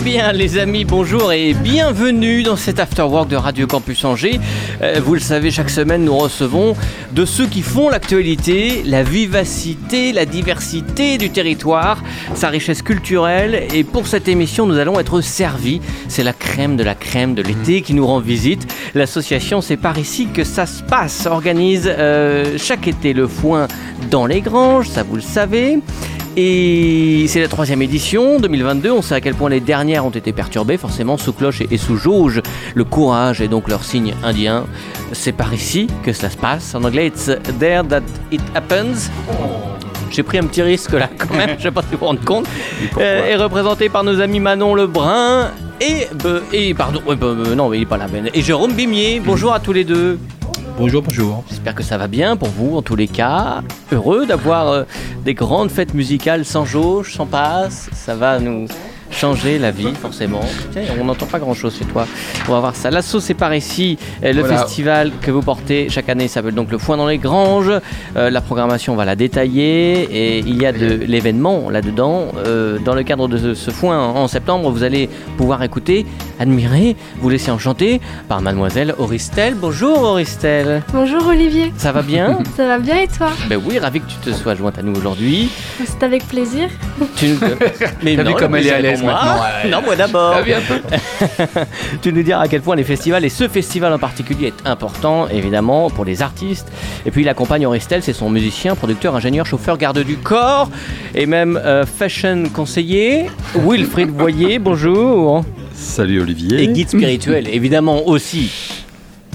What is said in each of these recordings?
Eh bien, les amis, bonjour et bienvenue dans cet Afterwork de Radio Campus Angers. Euh, vous le savez, chaque semaine, nous recevons de ceux qui font l'actualité, la vivacité, la diversité du territoire, sa richesse culturelle. Et pour cette émission, nous allons être servis. C'est la crème de la crème de l'été qui nous rend visite. L'association C'est par ici que ça se passe organise euh, chaque été le foin dans les granges, ça vous le savez. Et c'est la troisième édition, 2022. On sait à quel point les dernières ont été perturbées, forcément sous cloche et sous jauge. Le courage est donc leur signe indien. C'est par ici que cela se passe. En anglais, it's there that it happens. J'ai pris un petit risque là quand même, je sais pas si vous vous rendez compte. Euh, est représenté par nos amis Manon Lebrun et, euh, et pardon, euh, euh, non, mais il est pas là. Ben, Et Jérôme Bimier. Bonjour à tous les deux. Bonjour, bonjour. J'espère que ça va bien pour vous en tous les cas. Heureux d'avoir euh, des grandes fêtes musicales sans jauge, sans passe. Ça va nous changer la vie forcément. Tiens, on n'entend pas grand chose chez toi. On va voir ça. L'assaut c'est par ici. Euh, Le Voilà. festival que vous portez chaque année s'appelle donc le Foin dans les Granges. Euh, la programmation on va la détailler et il y a de l'événement là-dedans. Euh, dans le cadre de ce, ce foin en septembre, vous allez pouvoir écouter, admirer, vous laisser enchanter par mademoiselle Auristel. Bonjour Auristel. Bonjour Olivier, Ça va bien? Ça va bien et toi? Ben oui, ravi que tu te sois jointe à nous aujourd'hui. C'est avec plaisir. Tu nous... Mais T'as vu non, comme le elle est à l'aise moi. maintenant, ouais. Non, moi d'abord. Ah, tu nous diras à quel point les festivals, et ce festival en particulier, est important, évidemment, pour les artistes. Et puis il accompagne Auristel, c'est son musicien, producteur, ingénieur, chauffeur, garde du corps, et même euh, fashion conseiller. Wilfried Boyer, bonjour. Salut Olivier. Et guide spirituel, évidemment aussi.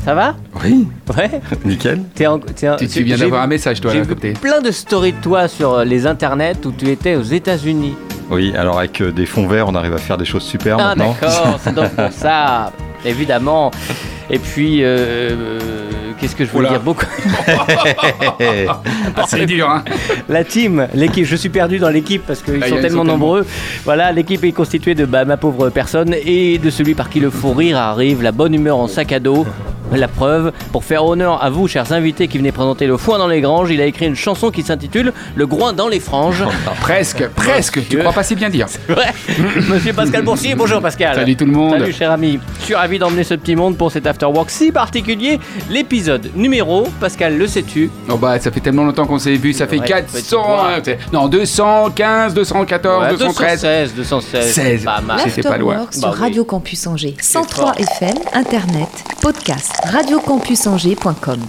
Ça va Oui, Ouais nickel. T'es en- t'es en- Tu, tu viens d'avoir un message, toi, J'ai là, vu côté. plein de stories de toi sur euh, les internets où tu étais aux États-Unis. Oui, alors avec euh, des fonds verts, on arrive à faire des choses super Ah maintenant. d'accord, c'est donc pour ça, évidemment. Et puis, euh, euh, qu'est-ce que je voulais Oula. dire beaucoup Ah, c'est dur, hein La team, l'équipe, je suis perdu dans l'équipe parce qu'ils Ah, sont tellement sont tellement. nombreux. Voilà, l'équipe est constituée de bah, ma pauvre personne et de celui par qui le fou rire arrive, la bonne humeur en sac à dos. La preuve, pour faire honneur à vous, chers invités qui venez présenter le foin dans les granges, il a écrit une chanson qui s'intitule Le groin dans les franges. Presque, presque. Tu Dieu. crois pas si bien dire. Ouais. Monsieur Pascal Boursier, bonjour Pascal. Salut tout le monde. Salut cher ami, je suis ravi d'emmener ce petit monde pour cet afterwork si particulier. L'épisode numéro, Pascal, le sais-tu Oh bah, ça fait tellement longtemps qu'on s'est vu, ça fait Ouais, 400. petit euh, c'est- non, 215, 214, Ouais, 213. 216, 216. 16. Pas mal. C'est pas loin. Sur Bah oui. Radio Campus Angers. fort. 103 FM, Internet, podcast, radiocampusangers.com.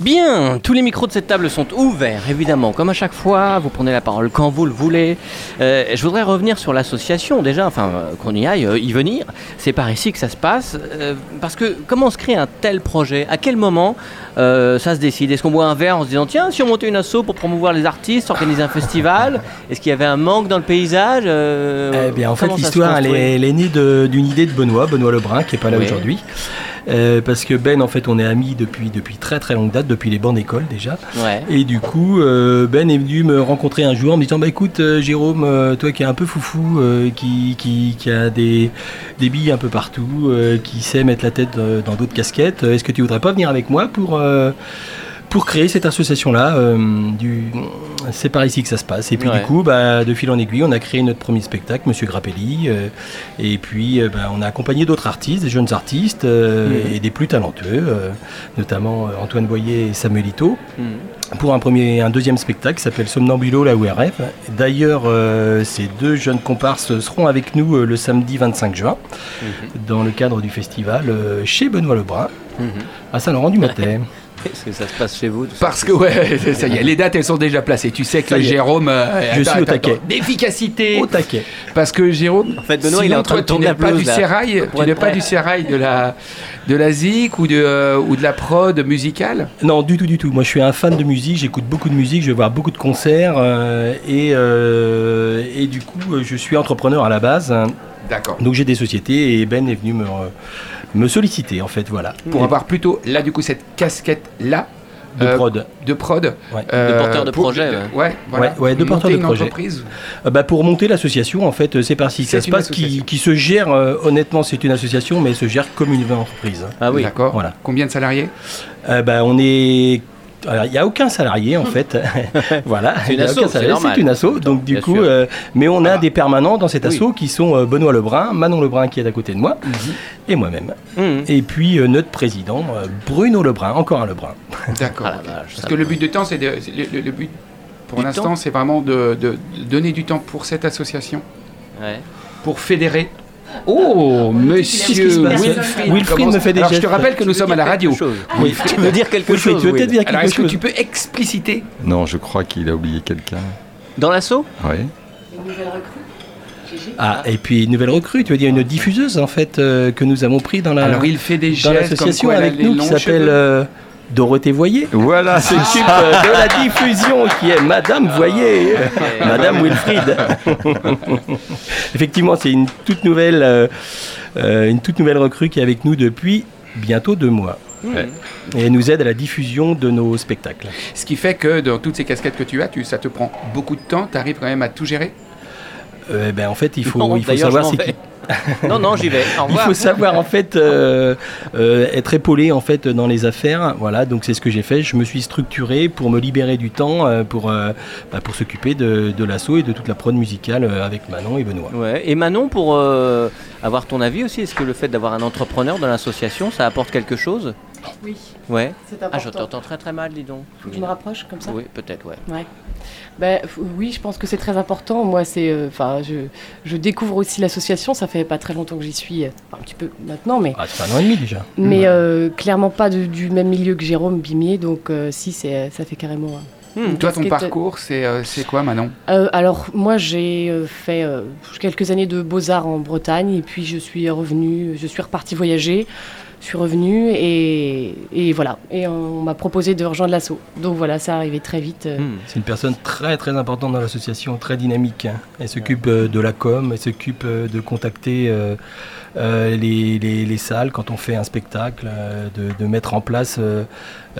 Bien, tous les micros de cette table sont ouverts, évidemment, comme à chaque fois. Vous prenez la parole quand vous le voulez. Euh, je voudrais revenir sur l'association, déjà, enfin, euh, qu'on y aille, euh, y venir. C'est par ici que ça se passe. parce que comment se crée un tel projet? À quel moment ça se décide? Est-ce qu'on boit un verre en se disant, tiens, si on montait une asso pour promouvoir les artistes, organiser un festival Est-ce qu'il y avait un manque dans le paysage Eh bien, en fait, l'histoire, elle est, elle est née d'une idée de Benoît, Benoît Lebrun, qui est pas là Oui. aujourd'hui. Euh, parce que Ben, en fait, on est amis depuis, depuis très très longue date, depuis les bancs d'école déjà. Ouais. Et du coup, euh, Ben est venu me rencontrer un jour en me disant Bah écoute, euh, Jérôme, toi qui es un peu foufou, qui, qui, qui a des, des billes un peu partout, qui sait mettre la tête dans d'autres casquettes, est-ce que tu voudrais pas venir avec moi pour. Pour créer cette association-là, euh, du... c'est par ici que ça se passe. Et puis Ouais. du coup, bah, de fil en aiguille, on a créé notre premier spectacle, Monsieur Grappelli. euh, et puis, euh, bah, on a accompagné d'autres artistes, des jeunes artistes Mhm. et des plus talentueux, notamment Antoine Boyer et Samuel Ito Hmm. pour un, premier, un deuxième spectacle qui s'appelle Somnambulo, la URF. D'ailleurs, euh, ces deux jeunes comparses seront avec nous euh, le samedi 25 juin, dans le cadre du festival euh, chez Benoît Lebrun, Mhm. à Saint-Laurent-du-Matin. Est-ce que ça se passe chez vous tout ça Parce que ouais, ça y est, les dates elles sont déjà placées. Tu sais que Ça. Jérôme, euh, Je attends, suis au taquet. attends. d'efficacité. Au taquet. Parce que Jérôme, En fait, Benoît, il est sinon, en train toi, de tourner tu la n'es pas du sérail, tu n'es pas du sérail de la de la zik ou de euh, ou de la prod musicale? Non, du tout, du tout. Moi, je suis un fan de musique, j'écoute beaucoup de musique, je vais voir beaucoup de concerts, euh, et, euh, et du coup, je suis entrepreneur à la base. D'accord. Donc, j'ai des sociétés, et Ben est venu me, me solliciter, en fait, voilà. Pour avoir plutôt là du coup cette casquette là de Euh, prod. de prod. Ouais. euh, De porteur de pour- projet, de- ouais. Ouais, voilà. Ouais, ouais, de Monter porteur de une projet. entreprise. Euh, bah, pour monter l'association, en fait, c'est par C'est ça se passe, qui, qui se gère, euh, honnêtement, c'est une association, mais elle se gère comme une entreprise. hein. Ah oui. D'accord. Voilà. Combien de salariés? Euh, bah, on est. alors, Il n'y a aucun salarié en fait, voilà. C'est une asso, c'est une donc du Bien coup, euh, mais on a Ah. des permanents dans cette Oui. asso qui sont euh, Benoît Lebrun, Manon Lebrun qui est à côté de moi, et moi-même. Hum. Et puis euh, notre président, euh, Bruno Lebrun, encore un Lebrun. D'accord. Ah Parce que le but de temps, c'est de- c'est le, le- le but pour Du l'instant, temps c'est vraiment de, de- de donner du temps pour cette association, Ouais. pour fédérer. Oh, monsieur se passe Wilfried. Me fait des Alors, je te rappelle que nous sommes à la radio. Oui. Tu veux dire quelque Wilfried, chose tu veux Will peut-être dire Alors, quelque est-ce que chose tu peux expliciter Non, je crois qu'il a oublié quelqu'un. Dans l'assaut Ouais. Ah, et puis une nouvelle recrue, tu veux dire une diffuseuse en fait euh, que nous avons pris dans la Alors, il fait des dans gestes comme l'association quoi elle a avec nous qui s'appelle euh, Dorothée Voyer. Voilà, c'est s'occupe euh, de la diffusion qui est Madame Voyer, Madame Wilfried. Effectivement, c'est une toute nouvelle, euh, euh, une toute nouvelle recrue qui est avec nous depuis bientôt deux mois. Ouais. Et elle nous aide à la diffusion de nos spectacles. Ce qui fait que dans toutes ces casquettes que tu as, tu, ça te prend beaucoup de temps, tu arrives quand même à tout gérer? Euh, eh ben, en fait, il faut, Non, il faut d'ailleurs, savoir c'est qui- Non, non, j'y vais. Au Il faut savoir en fait euh, euh, être épaulé en fait dans les affaires. Voilà, donc c'est ce que j'ai fait. Je me suis structuré pour me libérer du temps euh, pour bah, pour s'occuper de, de l'assaut et de toute la prod musicale avec Manon et Benoît. Ouais. Et Manon, pour avoir ton avis aussi, est-ce que le fait d'avoir un entrepreneur dans l'association, ça apporte quelque chose? Oui, Ouais. c'est Ah, je t'entends très très mal, dis donc. Faut que je me rapproche comme ça Oui, peut-être, ouais. Ben, f- Oui, je pense que c'est très important. Moi, c'est, euh, enfin, je, je découvre aussi l'association. Ça fait pas très longtemps que j'y suis, euh, un petit peu maintenant, mais, Ah, c'est un an et demi déjà. mais euh, clairement pas de- du même milieu que Jérôme Bimier. Donc, euh, si, c'est, ça fait carrément. euh, Hmm. Toi, ton parcours, c'est euh, c'est quoi, Manon? Euh, alors, moi, j'ai euh, fait euh, quelques années de beaux-arts en Bretagne, et puis je suis revenue, je suis repartie voyager. Je suis revenue et, et voilà. Et on m'a proposé de rejoindre l'assaut. Donc voilà, ça arrivait très vite. euh, Hmm. C'est une personne très très importante dans l'association, très dynamique. hein. Elle s'occupe euh, de la com, elle s'occupe euh, de contacter euh, euh, les, les- les salles quand on fait un spectacle, euh, de, de mettre en place euh,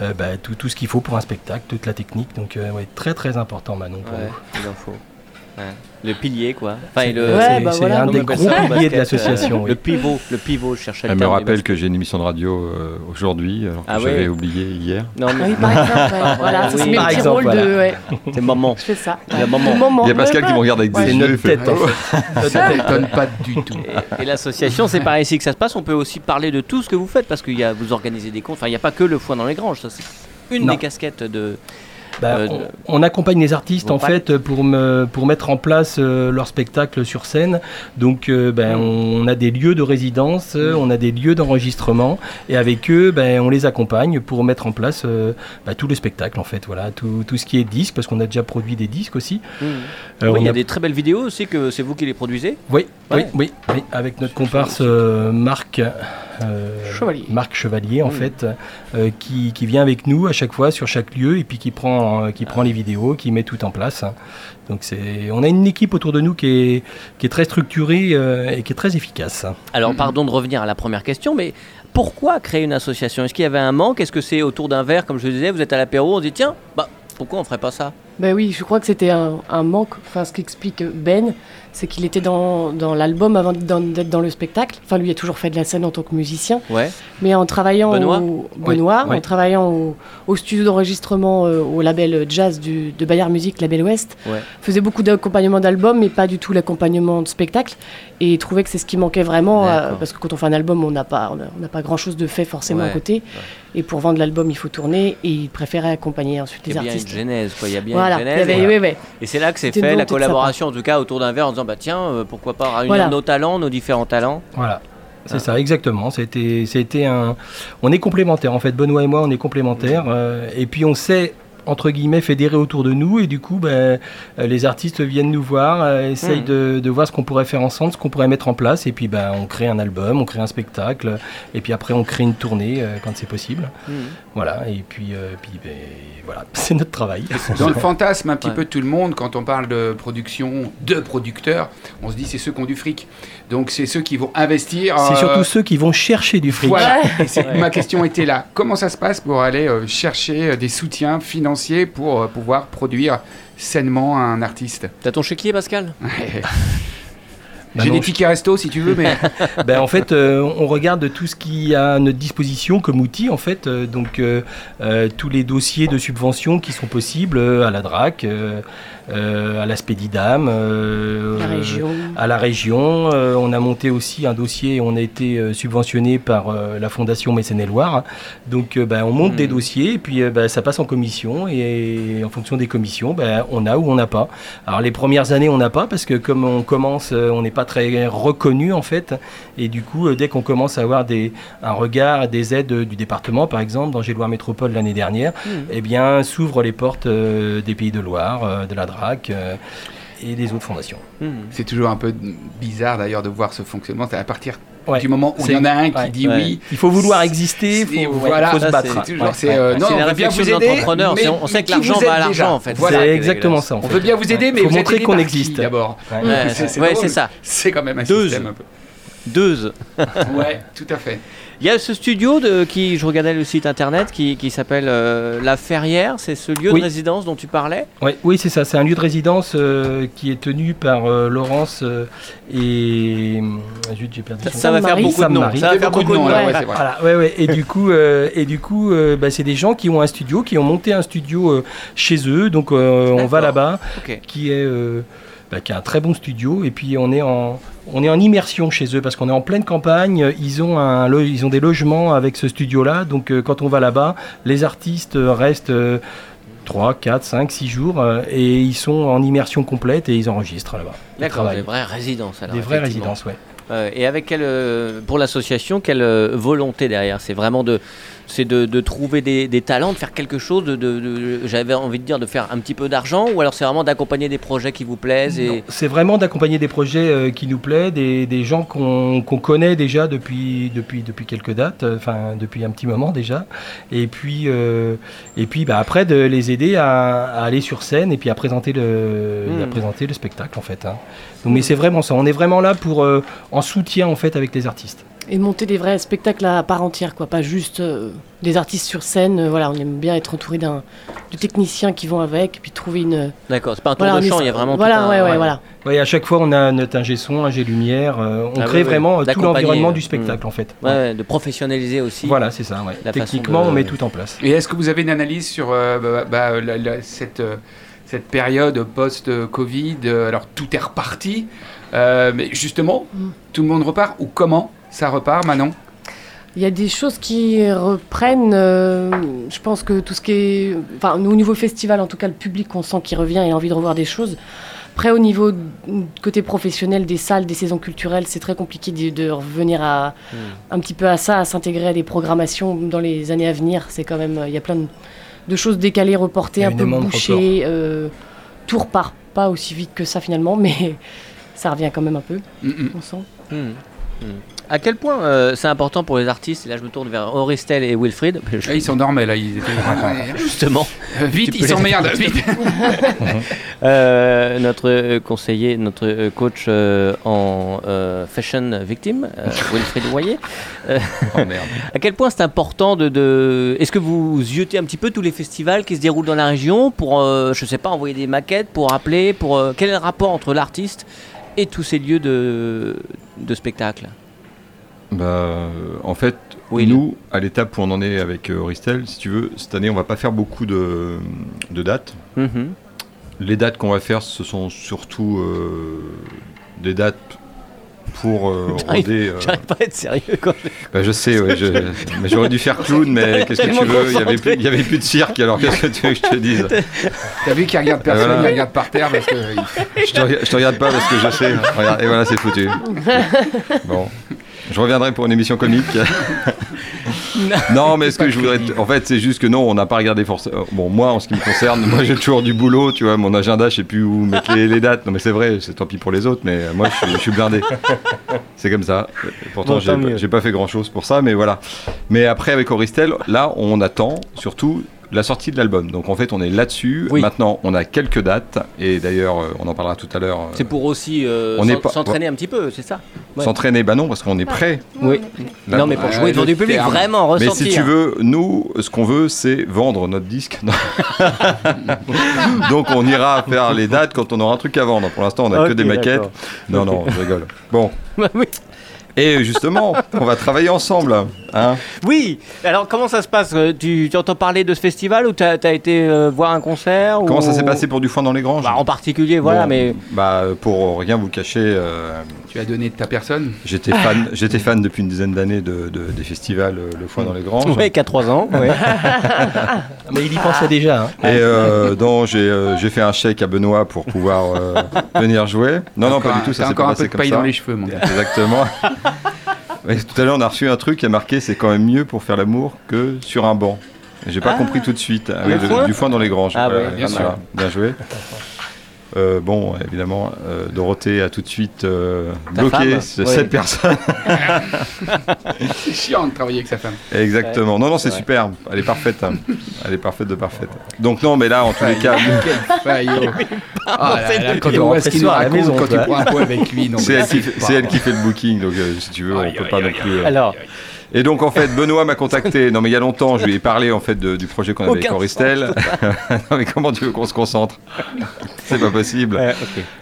euh, bah, tout, tout ce qu'il faut pour un spectacle, toute la technique. Donc euh, ouais, très très important Manon pour Ouais, nous. Le pilier, quoi. Enfin, le, Ouais, c'est bah c'est voilà, un des gros piliers de l'association. euh, oui. Le pivot, le pivot, je cherchais le Elle me rappelle que j'ai une émission de radio euh, aujourd'hui, alors que Ah j'avais ouais. oublié hier. Non, mais Oui, par exemple, ouais, voilà, ça, c'est Oui, mes par petits exemple, rôles voilà. de. Ouais, c'est maman. je fais ça. Il y a maman. Il y a Pascal qui me regarde avec des C'est yeux. notre tête en fait. Ça t'étonne pas du tout. Et l'association, c'est par ici que ça se passe. On peut aussi parler de tout ce que vous faites parce que y a, vous organisez des comptes. Enfin, il n'y a pas que le foin dans les granges. Ça, c'est une des casquettes de. Bah, Euh, on, on accompagne les artistes en fait pour, me, pour mettre en place euh, leur spectacle sur scène. Donc euh, ben, Mm. on, a des lieux de résidence, euh, on a des lieux d'enregistrement et avec eux ben, on les accompagne pour mettre en place bah, tout le spectacle en fait. Voilà, tout, tout ce qui est disque parce qu'on a déjà produit des disques aussi. Oui, on il y a a- des très belles vidéos aussi que c'est vous qui les produisez. oui, Ouais. oui, oui, oui, avec notre comparse Marc, Chevalier. Marc Chevalier en Mm. fait, qui, qui vient avec nous à chaque fois sur chaque lieu et puis qui prend, euh, qui prend les vidéos, qui met tout en place. Donc c'est, on a une équipe autour de nous qui est, qui est très structurée euh, et qui est très efficace. Alors, Mhm. pardon de revenir à la première question, mais pourquoi créer une association? Est-ce qu'il y avait un manque? Est-ce que c'est autour d'un verre, comme je le disais, vous êtes à l'apéro, on dit tiens, bah pourquoi on ferait pas ça? Ben oui, je crois que c'était un, un manque. Enfin, ce qu'explique Ben, c'est qu'il était dans, dans l'album avant d'être dans, le spectacle. Enfin, lui a toujours fait de la scène en tant que musicien. Ouais. Mais en travaillant Benoît au, Benoît, oui. en travaillant au, au studio d'enregistrement euh, au label jazz du, de Bayard Music, Label Ouest, Ouais. faisait beaucoup d'accompagnement d'albums, mais pas du tout l'accompagnement de spectacle. Et il trouvait que c'est ce qui manquait vraiment, euh, parce que quand on fait un album, on n'a pas, on n'a pas grand chose de fait forcément Ouais, à côté. Et pour vendre l'album, il faut tourner. Et il préférait accompagner ensuite Il y les a bien artistes. une genèse, quoi. Il y a bien Voilà, une genèse. avait- voilà. Et c'est là que c'est fait la collaboration, en tout cas autour d'un verre, en disant bah tiens, euh, pourquoi pas réunir Voilà. nos talents, nos différents talents. Voilà. C'est Ah. ça, exactement. C'était, c'était un. On est complémentaires. En fait, Benoît et moi, on est complémentaires. euh, et puis, on sait entre guillemets fédéré autour de nous et du coup ben, euh, les artistes viennent nous voir, euh, essayent Mhm. de, de voir ce qu'on pourrait faire ensemble, ce qu'on pourrait mettre en place et puis ben, on crée un album, on crée un spectacle et puis après on crée une tournée euh, quand c'est possible. Mhm. Voilà et puis, euh, puis ben, voilà, c'est notre travail. Dans le fantasme un petit Ouais. peu de tout le monde, quand on parle de production de producteurs, on se dit c'est ceux qui ont du fric. Donc c'est ceux qui vont investir. C'est euh, surtout ceux qui vont chercher du fric. Voilà, Ouais. ma question était là. Comment ça se passe pour aller euh, chercher euh, des soutiens financiers pour pouvoir produire sainement un artiste? T'as ton chéquier, Pascal? Bah J'ai des tickets resto si tu veux, mais Ben, en fait, euh, on regarde tout ce qui est à notre disposition comme outil, en fait. euh, donc, euh, euh, tous les dossiers de subvention qui sont possibles euh, à la DRAC, euh, euh, à la Spédidam, euh, à la région. Euh, on a monté aussi un dossier et on a été euh, subventionné par euh, la Fondation Mécène-et-Loire. Donc, euh, ben, on monte des dossiers et puis euh, ben, ça passe en commission. Et, en fonction des commissions, ben, on a ou on n'a pas. Alors, les premières années, on n'a pas parce que comme on commence, on n'est pas très reconnu en fait. Et du coup, euh, dès qu'on commence à avoir des, un regard, des aides euh, du département, par exemple, dans Loire Métropole l'année dernière, Mhm. eh bien, s'ouvrent les portes euh, des Pays de Loire, euh, de la DRAC euh, et des autres fondations. Mhm. c'est toujours un peu bizarre d'ailleurs de voir ce fonctionnement. C'est à partir. Du moment où il C'est- y en a un qui ouais. dit Ouais. oui. Il faut vouloir exister, c'est- il faut, voilà. faut se battre. c'est euh, on la veut bien réflexion vous de aider, l'entrepreneur, on sait que l'argent vous va à l'argent, en fait. Voilà. C'est exactement ça. En On veut bien vous aider, mais Faut vous montrer qu'on existe. d'abord. Ouais. C'est- ça. C'est quand même un Deux. système un peu. Deux. Ouais, tout à fait. Il y a ce studio de, qui, je regardais le site internet, qui, qui s'appelle euh, La Ferrière. C'est ce lieu Oui. de résidence dont tu parlais. Ouais, oui, c'est ça. C'est un lieu de résidence euh, qui est tenu par euh, Laurence euh, et. zut, j'ai perdu son Ça va faire Marie. beaucoup de noms. Ça va faire beaucoup de noms. ouais. Voilà, ouais, ouais. Et du coup, euh, et du coup, euh, bah, c'est des gens qui ont un studio, qui ont monté un studio euh, chez eux. Donc, euh, on va là-bas, qui est, euh, bah, qui a un très bon studio. Et puis, on est en, on est en immersion chez eux parce qu'on est en pleine campagne. Ils ont un, lo- ils ont des logements avec ce studio-là. Donc, euh, quand on va là-bas, les artistes euh, restent. euh, 3, 4, 5, 6 jours euh, et ils sont en immersion complète et ils enregistrent là-bas. D'accord, des vraies résidences. Alors, Des vraies résidences. Euh, et avec quelle, euh, pour l'association, quelle euh, volonté derrière? C'est vraiment de, c'est de, de trouver des, des talents, de faire quelque chose, de, de- de- j'avais envie de dire de faire un petit peu d'argent, ou alors c'est vraiment d'accompagner des projets qui vous plaisent et C'est vraiment d'accompagner des projets euh, qui nous plaisent, des, des gens qu'on connaît déjà depuis, depuis, depuis quelques dates, euh, depuis un petit moment déjà. Et puis, euh, et puis bah, après de les aider à, à aller sur scène et puis à présenter le, Mm. à présenter le spectacle en fait. hein. Donc, mais c'est vraiment ça, on est vraiment là pour, en soutien en fait avec les artistes. Et monter des vrais spectacles à part entière, quoi. Pas juste euh, des artistes sur scène. euh, voilà, on aime bien être entouré d'un de techniciens qui vont avec, et puis trouver une. d'accord, c'est pas un tour Voilà, de chant, il y a vraiment Voilà, tout un, ouais, ouais, voilà. Ouais, à chaque fois on a notre ingé son, ingé lumière, euh, on Ah crée vraiment tout l'environnement du spectacle en fait. Ouais, ouais, de professionnaliser aussi. Voilà, c'est ça. ouais. Techniquement, de- on met tout en place. Et est-ce que vous avez une analyse sur euh, bah, bah, la- la- cette, euh, cette période post-Covid Alors tout est reparti, euh, mais justement, Mm. tout le monde repart ou comment ça repart, Manon? Il y a des choses qui reprennent. euh, je pense que tout ce qui est. Enfin, nous, au niveau festival, en tout cas, le public, on sent qu'il revient et a envie de revoir des choses. Après, au niveau côté professionnel des salles, des saisons culturelles, c'est très compliqué de, de revenir à, Hmm. un petit peu à ça, à s'intégrer à des programmations dans les années à venir. C'est quand même. Il y a plein de, de choses décalées, reportées, un peu bouchées. euh, tout repart pas aussi vite que ça finalement, mais ça revient quand même un peu, Mm, mm. on sent. Hmm. À quel point euh, c'est important pour les artistes, et là je me tourne vers Auristel et Wilfried, Ah, ils s'endormaient là, ils étaient... justement, Euh, vite, ils s'emmerdent, vite. Euh, notre conseiller, notre coach en fashion victime, Wilfried Royer. Euh, Oh à quel point c'est important de, de- Est-ce que vous yotez un petit peu tous les festivals qui se déroulent dans la région pour, je sais pas, envoyer des maquettes, pour appeler, pour quel est le rapport entre l'artiste et tous ces lieux de, de spectacle? Bah, en fait, Oui, nous, à l'étape où on en est avec euh, Auristel, si tu veux, cette année, on va pas faire beaucoup de, de dates. Mhm. Les dates qu'on va faire, ce sont surtout euh, des dates pour euh, J'arrive- roder, euh, J'arrive pas à être sérieux quand bah, je sais, ouais, j'aurais dû faire clown, mais qu'est-ce que tu veux Il y avait plus, il y avait plus de cirque, alors qu'est-ce que tu veux que je te dise? T'as vu qu'ils regardent personne, Voilà. ils regardent par terre parce que... je te, je te regarde pas parce que je sais. Regarde, et voilà, c'est foutu. Bon, je reviendrai pour une émission comique. Non, mais ce que je voudrais. En fait, c'est juste que non, on n'a pas regardé forcément. Bon, moi, en ce qui me concerne, moi j'ai toujours du boulot, tu vois. Mon agenda, je sais plus où mettre les, les dates. Non, mais c'est vrai, c'est tant pis pour les autres, mais moi, je suis, je suis blindé. C'est comme ça. Pourtant, Bon, j'ai pas fait grand chose pour ça, mais voilà. Mais après, avec Auristel, là, on attend surtout la sortie de l'album. Donc en fait, on est là-dessus. Oui. Maintenant, on a quelques dates, et d'ailleurs, euh, on en parlera tout à l'heure. euh, C'est pour aussi euh, On n'est s'en- pas- s'entraîner un petit peu, c'est ça? Ouais. S'entraîner, bah non, parce qu'on est prêt. Oui. Là, Non, mais pour Ouais, jouer devant du public, terme. vraiment Mais ressentir. si tu veux, nous, ce qu'on veut, c'est vendre notre disque. Non. Donc on ira faire les dates quand on aura un truc à vendre. Pour l'instant, on a que Ok, des maquettes. Non, non, je rigole. Bon. oui. Et justement, on va travailler ensemble. Hein Oui, alors comment ça se passe Euh, tu, tu entends parler de ce festival ou tu as, été euh, voir un concert Comment ou- ça s'est passé pour du foin dans les granges? Bah, En particulier, voilà, Bon, mais. Bah, pour rien vous cacher, euh, Tu as donné de ta personne? j'étais fan, j'étais fan depuis une dizaine d'années de, de- des festivals Le Foin dans les Granges. Ouais, qu'à 3 ans. ouais. Mais il y pensait déjà. hein. Et euh, donc j'ai euh, j'ai fait un chèque à Benoît pour pouvoir euh, venir jouer. Non, non, pas du tout, ça s'est un peu de comme paille ça. dans les cheveux, mon gars. Exactement. Ouais, tout à l'heure, on a reçu un truc qui a marqué c'est quand même mieux pour faire l'amour que sur un banc. Et J'ai pas Ah. compris tout de suite. Ah foin du foin dans les granges. Ah sûr. Bien joué. Euh, bon, évidemment, euh, Dorothée a tout de suite euh, bloqué femme, ce- oui. cette personne. C'est chiant de travailler avec sa femme. Exactement. Non, non, c'est Ouais. superbe. Elle est parfaite. hein. Elle est parfaite de parfaite. Donc non, mais là, en tous les cas, Quel faillot. Ah là là, quand Il on voit rentrait ce qu'il à la maison, quand tu prends un pot avec lui. c'est elle, qui, fait- elle qui le booking. Donc euh, si tu veux, on Aïe, peut pas non plus. euh, Alors, Et donc en fait, Benoît m'a contacté. Non mais il y a longtemps, je lui ai parlé en fait de- du projet qu'on avait avec Aucun Auristel. non mais comment tu veux qu'on se concentre? C'est pas possible.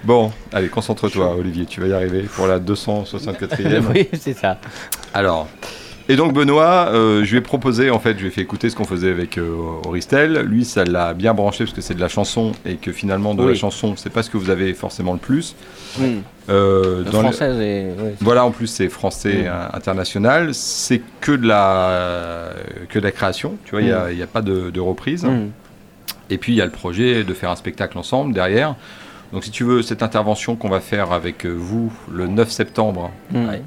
Bon, allez, concentre-toi, Olivier. Tu vas y arriver pour la 264e. oui, c'est ça. Alors. Et donc Benoît, euh, je lui ai proposé, en fait, je lui ai fait écouter ce qu'on faisait avec euh, Auristel. Lui, ça l'a bien branché parce que c'est de la chanson et que finalement, de Oui. la chanson, c'est pas ce que vous avez forcément le plus. Hmm. Euh, le- et. ouais. Voilà, en plus c'est français international, c'est que de la que de la création, tu vois, il n'y a, il y a pas de, de reprise. Et puis il y a le projet de faire un spectacle ensemble derrière. Donc si tu veux, cette intervention qu'on va faire avec euh, vous le 9 septembre. Ouais.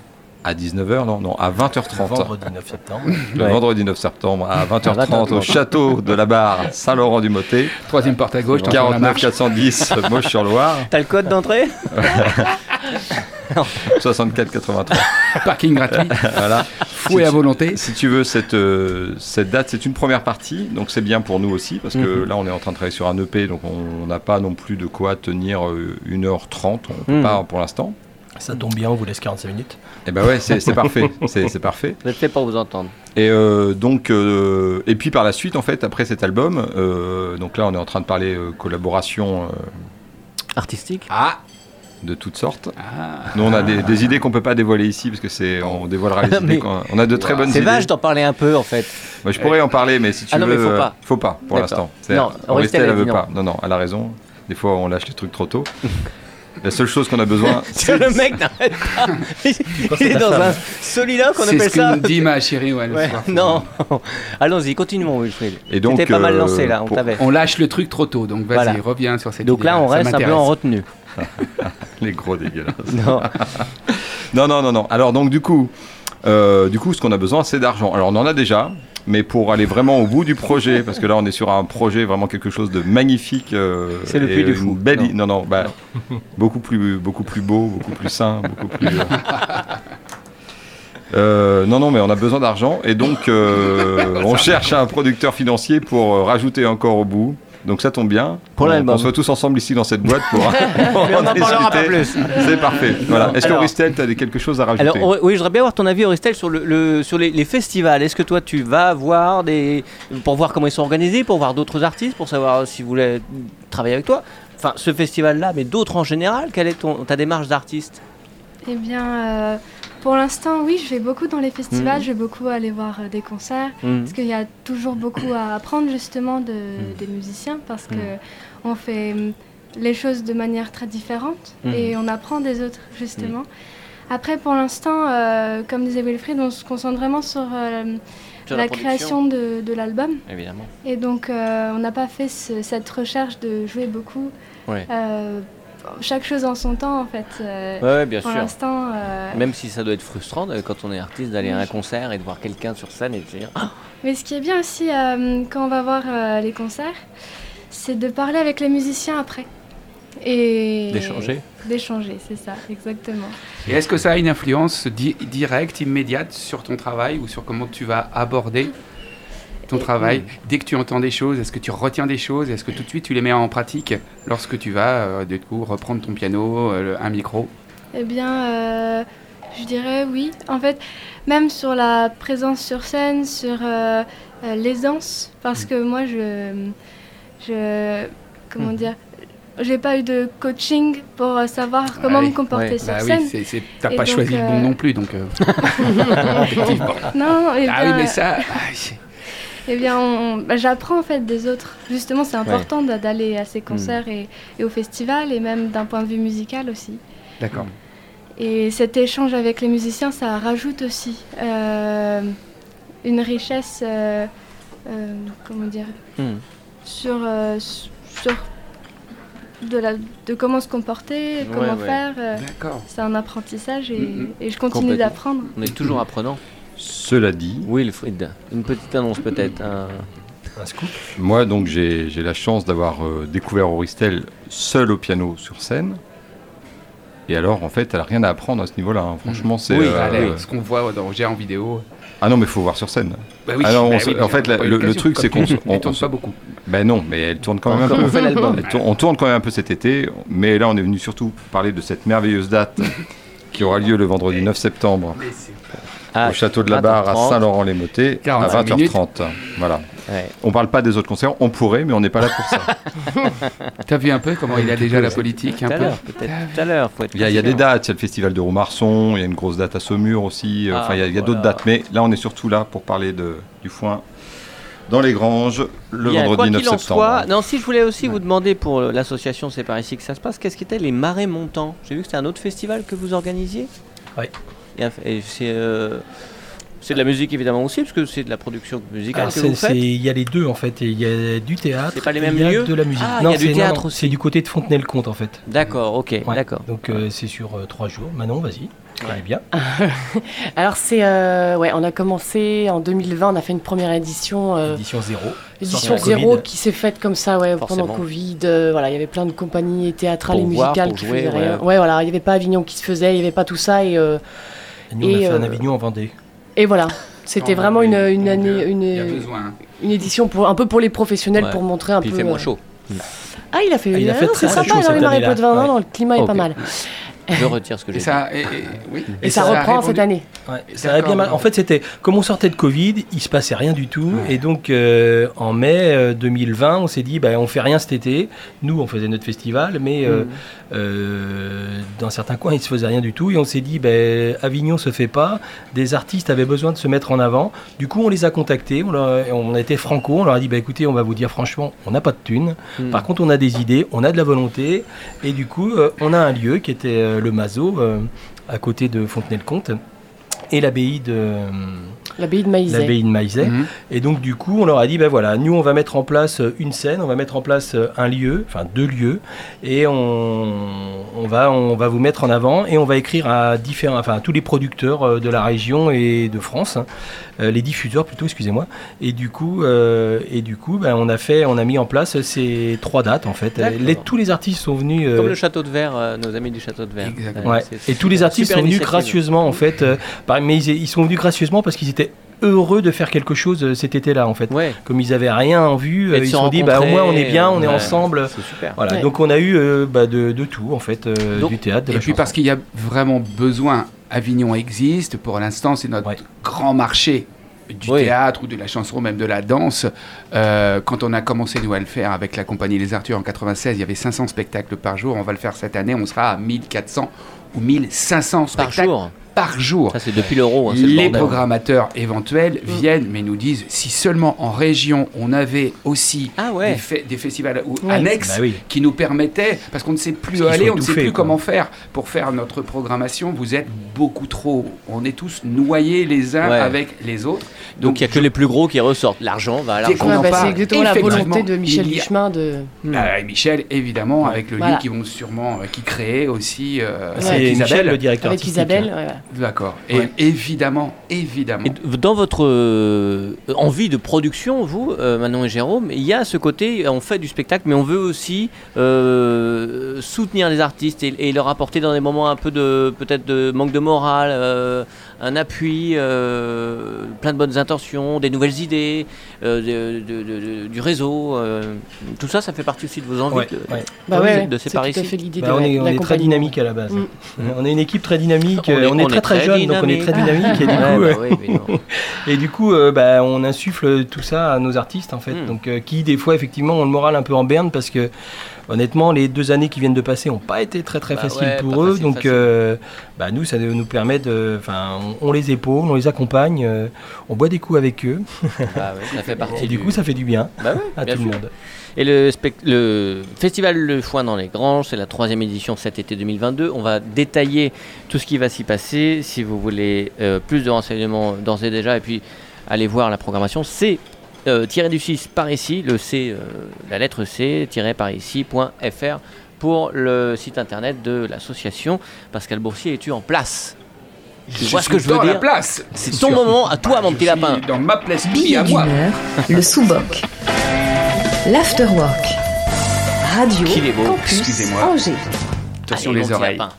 À 19h, non, non, à 20h30. Vendredi 9 septembre. Le Ouais. vendredi 9 septembre à 20h30 au 20h30. château de la Barre Saint-Laurent-du-Motet, Troisième porte à gauche, t'en fais la 49 marche. 410 Moche-sur-Loire, T'as le code d'entrée? 64 83. Parking gratuit, Voilà. fouet Si à volonté. Si tu veux, cette, euh, cette date, c'est une première partie, donc c'est bien pour nous aussi, parce que Mhm. là, on est en train de travailler sur un EP, donc on n'a pas non plus de quoi tenir euh, 1h30, on peut Mhm. pas pour l'instant. Ça tombe bien, on vous laisse 45 minutes. Et ben ouais, c'est c'est parfait, c'est c'est parfait. Vous êtes fait pour vous entendre. Et euh, donc, euh, et puis par la suite, en fait, après cet album, euh, donc là, on est en train de parler euh, collaboration euh, Artistique Ah, de toutes sortes. ah. Nous, on a des, des idées qu'on peut pas dévoiler ici, parce que c'est, on dévoilera les idées. on a de très Wow. bonnes C'est idées. vache d'en parler un peu en fait. Moi, je pourrais en parler, mais si tu Ah non, veux, mais faut pas. faut pas pour l'instant. C'est- Non, elle elle veut pas. Non, non, elle a raison. Des fois, on lâche les trucs trop tôt. La seule chose qu'on a besoin, C'est le mec n'arrête pas. Il est dans un soliloque, on C'est appelle ce que ça. nous dit ma chérie. ouais, non. Allons-y, continuons, Wilfried. Et donc, pas mal euh, lancé là, on pour- t'avait. On lâche le truc trop tôt, donc vas-y, Voilà. reviens sur cette Donc là, on reste un peu en retenue. les gros dégueulasses. Non. Non, non, non, non. Alors, donc, du coup, euh, du coup, ce qu'on a besoin, c'est d'argent. Alors, on en a déjà, mais pour aller vraiment au bout du projet, parce que là, on est sur un projet vraiment quelque chose de magnifique. euh, C'est le Puy du Fou. Belle, Non. non, non, bah, beaucoup plus, beaucoup plus beau, beaucoup plus sain, beaucoup plus. euh, euh, non, non, mais on a besoin d'argent et donc on cherche un producteur financier pour rajouter encore au bout. Donc ça tombe bien. Pour On- l'album. On soit tous ensemble ici dans cette boîte pour. Mais on n'en parlera pas plus. C'est parfait. Voilà. Est-ce que Alors- Auristel, tu as quelque chose à rajouter Alors oui, je voudrais bien avoir ton avis, Auristel, sur, le, le- sur les, les festivals. Est-ce que toi, tu vas voir des pour voir comment ils sont organisés, pour voir d'autres artistes, pour savoir si vous voulez travailler avec toi? Enfin, ce festival-là, mais d'autres en général. Quelle est ton, ta démarche d'artiste? Eh bien, euh, pour l'instant, oui, je vais beaucoup dans les festivals, Mhm. je vais beaucoup aller voir euh, des concerts, Hmm. parce qu'il y a toujours beaucoup à apprendre justement de, Mhm. des musiciens, parce que Mhm. on fait hum, les choses de manière très différente Mhm. et on apprend des autres justement. Après, pour l'instant, euh, comme disait Wilfried, on se concentre vraiment sur, euh, Sur la, création de, de l'album. Évidemment. Et donc, on n'a pas fait ce- cette recherche de jouer beaucoup. Ouais. Chaque chose en son temps en fait. Euh, Ouais, ouais, bien pour sûr. l'instant, euh, Même si ça doit être frustrant euh, quand on est artiste d'aller à un concert et de voir quelqu'un sur scène et de se dire Ah, Mais ce qui est bien aussi euh, quand on va voir euh, les concerts, c'est de parler avec les musiciens après. Et d'échanger. D'échanger, c'est ça, exactement. Et est-ce que ça a une influence di- directe, immédiate sur ton travail ou sur comment tu vas aborder ton travail Dès que tu entends des choses, est-ce que tu retiens des choses? Est-ce que tout de suite tu les mets en pratique lorsque tu vas, euh, du coup, reprendre ton piano, euh, un micro? Eh bien, euh, je dirais oui. En fait, même sur la présence sur scène, sur euh, l'aisance, parce que moi, je, je, comment Mhm. dire, j'ai pas eu de coaching pour savoir comment oui. me comporter Ouais. sur Bah oui, scène. c'est- c'est- t'as Et pas donc, choisi le bon non plus, donc. euh. Non, eh Ah oui, mais ça. Eh bien, on- bah, j'apprends en fait des autres. Justement, c'est important d'a- d'aller à ces concerts et, et au festival, et même d'un point de vue musical aussi. D'accord. Et cet échange avec les musiciens, ça rajoute aussi euh, une richesse, euh, euh, comment dire, Hmm. sur, euh, sur de, la, de comment se comporter, comment ouais. faire. euh, D'accord. c'est un apprentissage et, et je continue d'apprendre. On est toujours apprenant. Cela dit, Wilfried, une petite annonce peut-être. un- Un scoop. moi donc j'ai j'ai la chance d'avoir euh, découvert Auristel seul au piano sur scène. Et alors en fait, elle a rien à apprendre à ce niveau-là. hein. Franchement, c'est. Oui, euh, allez, ce qu'on voit dans J'ai en vidéo. Ah non, mais faut voir sur scène. Bah oui, Ah non, on bah oui, en fait, on a la- pas eu le- le l'occasion, truc, c'est qu'on tu- on- tourne se- pas beaucoup. Ben non, mais elle tourne quand même un on peu. fait l'album. Elle tourne- on tourne quand même un peu cet été, mais là on est venu surtout parler de cette merveilleuse date qui aura lieu le vendredi 9 septembre Ah, au château de la Barre à 20h30. Saint-Laurent-les-Motets à 45 20h30. Voilà. Ouais. On parle pas des autres concerts, on pourrait, mais on n'est pas là pour ça. T'as vu un peu comment il a déjà la politique un Tout à peu l'heure, peut-être. Tout à l'heure, faut être Il y, a, il y a des patient. dates, il y a le festival de Romarson, il y a une grosse date à Saumur aussi, euh, Ah, enfin il y a, voilà. d'autres dates, mais là on est surtout là pour parler de, du foin dans les granges le Bien, vendredi quoi 9 qu'il en septembre. soit, non, si je voulais aussi vous demander pour l'association C'est par ici que ça se passe, qu'est-ce qu'étaient les marais montants? J'ai vu que c'était un autre festival que vous organisiez? Oui. Et, un- et c'est euh, c'est de la musique évidemment aussi, parce que c'est de la production musicale que vous c'est- faites. Il y a les deux en fait. Il y a du théâtre. C'est pas les et mêmes il y a lieux de la musique. Ah, il y non, a du c'est- théâtre non, aussi. C'est du côté de Fontenay-le-Comte en fait. D'accord, ok, Ouais. d'accord. Donc euh, c'est sur euh, trois jours. Manon, vas-y. Connais bien. Alors c'est euh, ouais, on a commencé en 2020, on a fait une première édition, euh, Édition zéro. édition zéro Covid. qui s'est faite comme ça, ouais, Forcément. pendant Covid. euh, voilà, il y avait plein de compagnies théâtrales Pour et musicales qui jouer, faisaient rien. ouais. Ouais, voilà, il n'y avait pas Avignon qui se faisait, il n'y avait pas tout ça et euh, Et nous, on a Et, fait un euh, Avignon en Vendée. et voilà. C'était vraiment une, une année, une, Il a hein. une édition pour un peu pour les professionnels Ouais. pour montrer un Puis peu. il fait moins euh, chaud. Ah, il a fait. Ah, il a ah fait non, très c'est chaud sympa dans cette les marais année-là. pots de vin, non, Ouais. non, le climat Ok. est pas mal. Je retire ce que j'ai dit. et- et- oui. Et, ça, reprend cette année. Ouais, ça a bien mal-. En fait, c'était comme on sortait de Covid, il se passait rien du tout, Ouais. et donc euh, en mai euh, 2020, on s'est dit, bah, on fait rien cet été. Nous, on faisait notre festival, mais euh, euh, dans certains coins, il se faisait rien du tout, et on s'est dit, bah, Avignon se fait pas. Des artistes avaient besoin de se mettre en avant. Du coup, on les a contactés. On, leur- on a été franco. On leur a dit, bah, écoutez, on va vous dire franchement, on n'a pas de thunes. Hmm. Par contre, on a des idées, on a de la volonté, et du coup, euh, on a un lieu qui était euh, le Mazo, euh, à côté de Fontenay-le-Comte, et l'abbaye de euh, L'abbaye de Maïzet. l'abbaye de Maizet. Mhm. Et donc, du coup, on leur a dit, ben voilà, nous, on va mettre en place euh, une scène, on va mettre en place euh, un lieu, enfin deux lieux, et on, on va, on va vous mettre en avant, et on va écrire à différents, enfin à tous les producteurs euh, de la région et de France, hein, les diffuseurs plutôt, excusez-moi. Et du coup, euh, et du coup, ben, on a fait, on a mis en place ces trois dates en fait. Les, tous les artistes sont venus. euh, Comme le château de verre, euh, nos amis du château de verre. Exactement. Ouais. Et tous les artistes sont venus gracieusement en fait. euh, par- mais ils, ils sont venus gracieusement parce qu'ils étaient heureux de faire quelque chose euh, cet été-là en fait. Ouais. Comme ils avaient rien en vue, Et euh, ils se sont dit bah au moins on est bien, on est ensemble. C'est super. Voilà. Ouais. Donc on a eu euh, bah, de, de tout en fait, euh, Donc- du théâtre, de Et la puis chanson. parce qu'il y a vraiment besoin, Avignon existe, pour l'instant c'est notre Ouais. grand marché du Oui. théâtre ou de la chanson, même de la danse. Euh, quand on a commencé nous à le faire avec la compagnie Les Arthurs en 96, il y avait 500 spectacles par jour. On va le faire cette année, on sera à 1400 ou 1500 Par spectacles jour. Par jour. Ça, c'est depuis l'euro. hein, Les programmateurs éventuels viennent, mais nous disent si seulement en région on avait aussi Ah ouais. des, fe- des festivals ou Ouais. annexes Bah oui. qui nous permettaient, parce qu'on ne sait plus qu'il aller, on ne sait plus quoi. comment faire pour faire notre programmation. Vous êtes beaucoup trop, on est tous noyés les uns Ouais. avec les autres. Donc il n'y a que les plus gros qui ressortent. L'argent va à l'argent. bah, c'est exactement la volonté de Michel a- Duchemin de. Hmm. Euh, et Michel, évidemment, avec le Voilà. lien qu'ils vont sûrement, euh, qui créent aussi euh, C'est avec Michel, Isabelle. le directeur Avec. Isabelle. D'accord. Et Ouais. évidemment, évidemment. Et dans votre euh, envie de production, vous, euh, Manon et Jérôme, il y a ce côté, on fait du spectacle, mais on veut aussi euh, soutenir les artistes et, et leur apporter dans des moments un peu de peut-être de manque de morale, un appui, euh, plein de bonnes intentions, des nouvelles idées, euh, de- de- de- de- du réseau. euh, tout ça, ça fait partie aussi de vos envies Ouais, de, ouais. Bah de- ouais, de c'est tout séparer ici. fait Bah, de on est, on est très dynamique à la base. Mm. On est une équipe très dynamique. On est- On est, on très est très très jeune, donc on est très dynamique. Et du Ouais, coup, bah euh, oui, évidemment. Et du coup, euh, bah, on insuffle tout ça à nos artistes, en fait. Hmm. Donc, euh, qui, des fois, effectivement, ont le moral un peu en berne parce que, honnêtement, les deux années qui viennent de passer n'ont pas été très, très Bah faciles ouais, pour eux. facile, donc, facile. euh, bah, nous, ça nous permet de. Enfin, on, on les épaule, on les accompagne, euh, on boit des coups avec eux. Ouais, ça fait partie Et du coup, ça fait du bien Bah ouais, à bien tout sûr. le monde. Et le, festival Le Foin dans les Granges, c'est la troisième édition cet été 2022. On va détailler tout ce qui va s'y passer. Si vous voulez euh, plus de renseignements d'ores et déjà, et puis allez voir la programmation, c'est euh, tiré du 6 par ici, le C, euh, la lettre C, tiré par ici.fr pour le site internet de l'association. Pascal Boursier, es-tu en place? Tu vois ce que je veux dire? place. C'est ton moment, à toi, Bah, mon je petit suis lapin. Dans ma place, à moi. le sous-boc. L'afterwork. Radio Qu'il est beau. Campus Excusez-moi. Attention Allez, les oreilles. lapin.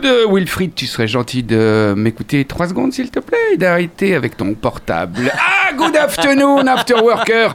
Good Wilfried, tu serais gentil de m'écouter trois secondes, s'il te plaît, et d'arrêter avec ton portable. Ah, good afternoon, after worker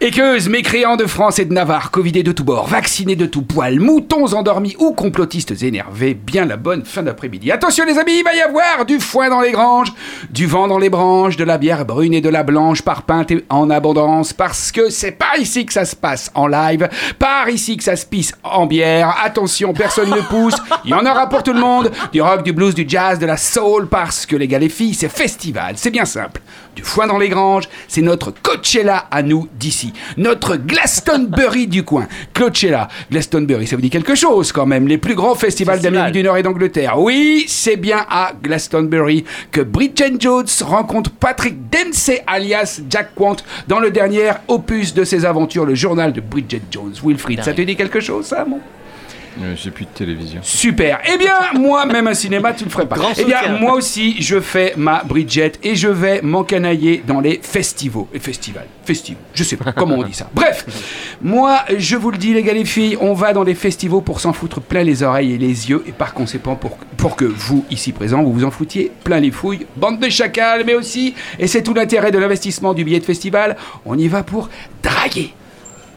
Équeuses, mécréants de France et de Navarre, covidés de tous bords, vaccinés de tout poil, moutons endormis ou complotistes énervés, bien la bonne fin d'après-midi. Attention les amis, il va y avoir du foin dans les granges, du vent dans les branches, de la bière brune et de la blanche par pinte en abondance, parce que c'est par ici que ça se passe en live, par ici que ça se pisse en bière. Attention, personne ne pousse, il y en aura pour tout le monde, du rock, du blues, du jazz, de la soul, parce que les gars, les filles, c'est festival, c'est bien simple. Du foin dans les granges, c'est notre Coachella à nous d'ici. Notre Glastonbury du coin. Coachella, Glastonbury, ça vous dit quelque chose quand même. Les plus grands festivals Festival. d'Amérique du Nord et d'Angleterre. Oui, c'est bien à Glastonbury que Bridget Jones rencontre Patrick Dempsey alias Jack Quant dans le dernier opus de ses aventures, le journal de Bridget Jones. Wilfried, ça te dit quelque chose ça, mon? J'ai plus de télévision. Super. Eh bien, moi, même un cinéma, tu le ferais pas. Grand eh bien, soutien. moi aussi, je fais ma Bridget et je vais m'encanailler dans les festivals. Festivals. Festivals. Je sais pas comment on dit ça. Bref, moi, je vous le dis, les gars, les filles, on va dans les festivals pour s'en foutre plein les oreilles et les yeux et par conséquent pour, pour que vous, ici présents, vous vous en foutiez plein les fouilles. Bande de chacals, mais aussi, et c'est tout l'intérêt de l'investissement du billet de festival, on y va pour draguer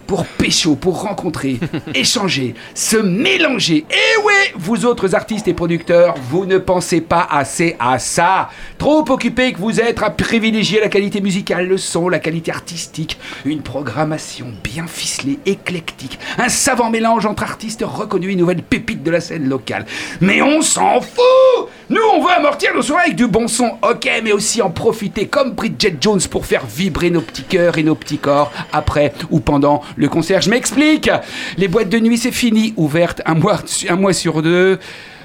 pour pécho, pour rencontrer, échanger, se mélanger. Et ouais, vous autres artistes et producteurs, vous ne pensez pas assez à ça. Trop occupés que vous êtes à privilégier la qualité musicale, le son, la qualité artistique, une programmation bien ficelée, éclectique, un savant mélange entre artistes reconnus et nouvelles pépites de la scène locale. Mais on s'en fout Nous, on veut amortir nos soirées avec du bon son, ok, mais aussi en profiter comme Bridget Jones pour faire vibrer nos petits cœurs et nos petits corps après ou pendant le concert. Je m'explique Les boîtes de nuit, c'est fini, ouvertes un mois, un mois sur deux.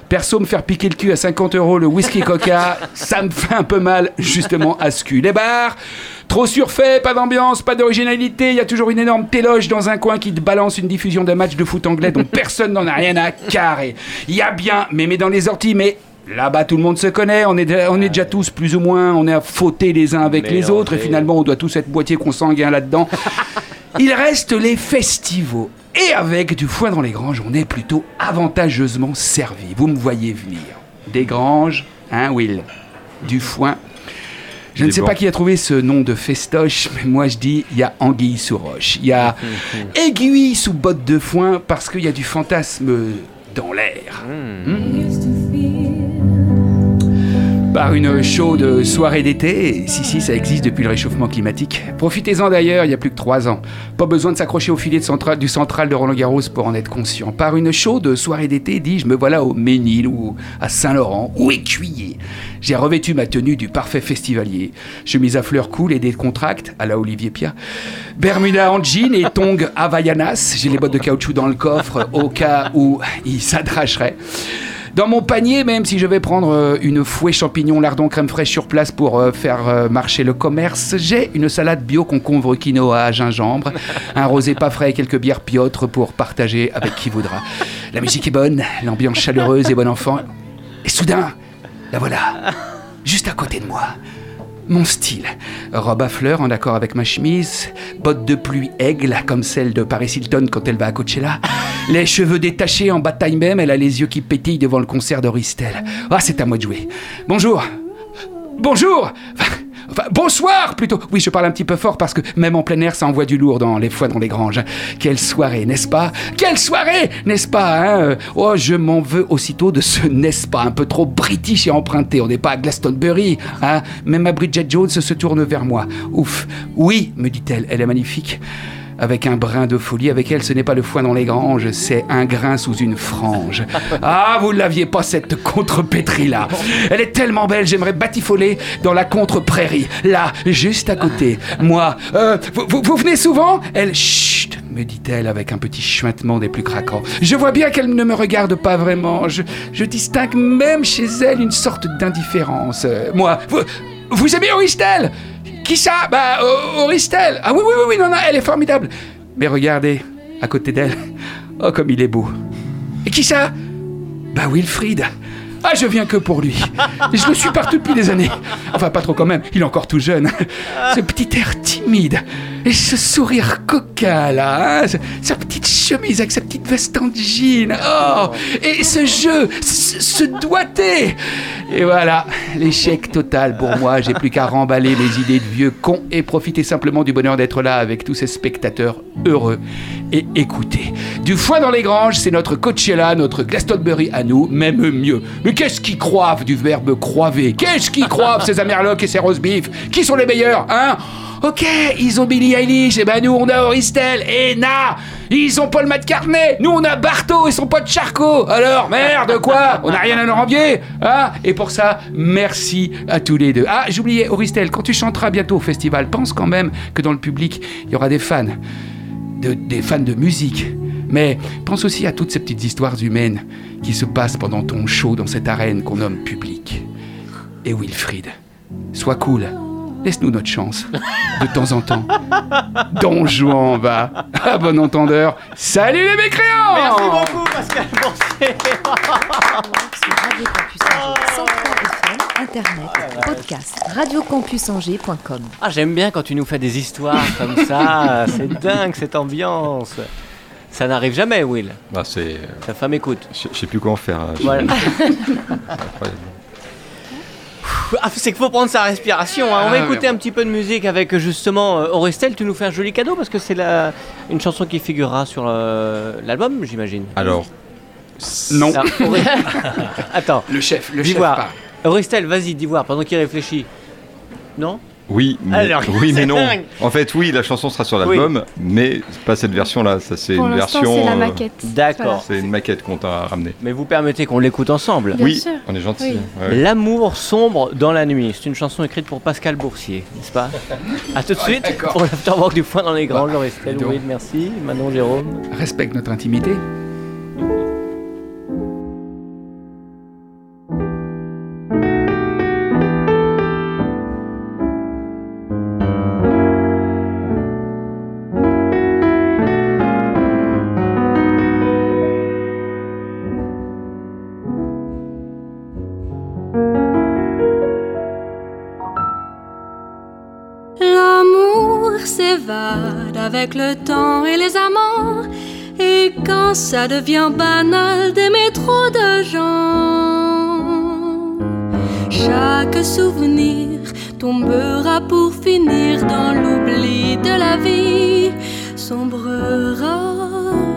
Perso, me faire piquer le cul à 50 euros le whisky coca, ça me fait un peu mal, justement, à ce cul. Les bars, trop surfait, pas d'ambiance, pas d'originalité, il y a toujours une énorme téloge dans un coin qui te balance une diffusion d'un match de foot anglais dont personne n'en a rien à carrer. Il y a bien mémé dans les orties, mais Là-bas, tout le monde se connaît, on est, de- on est déjà tous plus ou moins, on est à fauter les uns avec les autres, et finalement, on doit tous être boîtier consanguin là-dedans. Il reste les festivals. Et avec du foin dans les granges, on est plutôt avantageusement servi. Vous me voyez venir. Des granges, hein, Will? Du foin. Je ne sais pas qui a trouvé ce nom de festoche, mais moi je dis, il y a anguille sous roche. Il y a aiguille sous botte de foin, parce qu'il y a du fantasme dans l'air. Hmm. Hmm. Par une chaude soirée d'été. Si, si, ça existe depuis le réchauffement climatique. Profitez-en d'ailleurs, il y a plus que trois ans. Pas besoin de s'accrocher au filet du central de Roland Garros pour en être conscient. Par une chaude soirée d'été, dis-je, me voilà au Ménil ou à Saint-Laurent ou écuyer. J'ai revêtu ma tenue du parfait festivalier. Chemise à fleurs cool et des à la Olivier Pia. Bermuda en jean et tongs Havaianas. J'ai les bottes de caoutchouc dans le coffre au cas où il s'adracherait. Dans mon panier, même si je vais prendre euh, une fouée champignon, lardon, crème fraîche sur place pour euh, faire euh, marcher le commerce, j'ai une salade bio concombre, quinoa, gingembre, un rosé pas frais et quelques bières piautres pour partager avec qui voudra. La musique est bonne, l'ambiance chaleureuse et bon enfant. Et soudain, la voilà, juste à côté de moi. Mon style. Robe à fleurs en accord avec ma chemise, bottes de pluie aigle comme celle de Paris Hilton quand elle va à Coachella, les cheveux détachés en bataille même, elle a les yeux qui pétillent devant le concert de Ristel. Ah, c'est à moi de jouer. Bonjour. Bonjour. Bonsoir plutôt. Oui, je parle un petit peu fort parce que même en plein air, ça envoie du lourd dans les foies dans les granges. Quelle soirée, n'est-ce pas? Quelle soirée, n'est-ce pas hein? Oh, je m'en veux aussitôt de ce n'est-ce pas un peu trop british et emprunté. On n'est pas à Glastonbury, hein Même ma Bridget Jones se tourne vers moi. Ouf. Oui, me dit-elle, elle est magnifique avec un brin de folie. Avec elle, ce n'est pas le foin dans les granges, c'est un grain sous une frange. Ah, vous ne l'aviez pas, cette contre-pétrie-là. Elle est tellement belle, j'aimerais batifoler dans la contre-prairie. Là, juste à côté. Moi, euh, vous, vous- vous venez souvent? Elle, chut, me dit-elle avec un petit chuintement des plus craquants. Je vois bien qu'elle ne me regarde pas vraiment. Je, je distingue même chez elle une sorte d'indifférence. Euh, moi, vous, vous aimez Auristel qui ça? Bah, Auristel. Ah oui, oui, oui, oui, non, non, elle est formidable. Mais regardez, à côté d'elle, oh, comme il est beau. Et qui ça? Bah, Wilfried. Ah, je viens que pour lui. Je le suis partout depuis des années. Enfin, pas trop quand même, il est encore tout jeune. Ce petit air timide. Et ce sourire coquin, là. hein, Sa petite chemise avec sa petite veste en jean. Oh Et ce jeu, ce, ce doigté. Et voilà, l'échec total pour moi. J'ai plus qu'à remballer mes idées de vieux con et profiter simplement du bonheur d'être là avec tous ces spectateurs heureux. Et écoutez, du foin dans les granges, c'est notre Coachella, notre Glastonbury à nous, même mieux. Mais qu'est-ce qui croivent du verbe croiver? Qu'est-ce qui croivent ces Amerlocs et ces roast beef? Qui sont les meilleurs, hein? Ok, ils ont Billy Eilish, et ben nous on a Auristel et Na. Ils ont Paul McCartney, nous on a Barto et son pote Charcot. Alors, merde, quoi? On n'a rien à leur envier, hein? Et pour ça, merci à tous les deux. Ah, j'oubliais, Auristel, quand tu chanteras bientôt au festival, pense quand même que dans le public, il y aura des fans, de- des fans de musique. Mais pense aussi à toutes ces petites histoires humaines qui se passent pendant ton show dans cette arène qu'on nomme public. Et Wilfried, sois cool. Laisse-nous notre chance, de temps en temps. Don Juan va. À bon entendeur, salut les mécréants Merci beaucoup, Pascal Boursier. Internet, podcast, radiocampusangers.com. Ah, j'aime bien quand tu nous fais des histoires comme ça. C'est dingue cette ambiance. Ça n'arrive jamais, Will. Bah, c'est. Ta femme écoute. Je sais plus quoi en faire. hein. Voilà. Ah, c'est qu'il faut prendre sa respiration. hein. On va Ah, écouter un petit peu de musique avec justement euh, Aurestel. Tu nous fais un joli cadeau parce que c'est la... une chanson qui figurera sur euh, l'album, j'imagine. Alors. Non, Ah, Auré- Attends, le chef, le chef. Part. Aurestel, vas-y, d'Ivoire, pendant qu'il réfléchit. Non? Oui, mais, Alors, oui, mais non. dingue. En fait, oui, la chanson sera sur l'album, mais pas cette version-là. Ça, c'est Pour une l'instant, version. c'est la euh, maquette. D'accord. C'est une maquette qu'on t'a ramenée. Mais vous permettez qu'on l'écoute ensemble. Bien oui, sûr. on est gentil. Oui. Ouais, ouais. L'amour sombre dans la nuit. C'est une chanson écrite pour Pascal Boursier, n'est-ce pas? A tout de suite d'accord. pour l'afterwork du foin dans les grands. Bah, dis oui, merci. Manon Jérôme. Respecte notre intimité. Avec le temps et les amants. Et quand ça devient banal d'aimer trop de gens, chaque souvenir tombera pour finir dans l'oubli de la vie, sombrera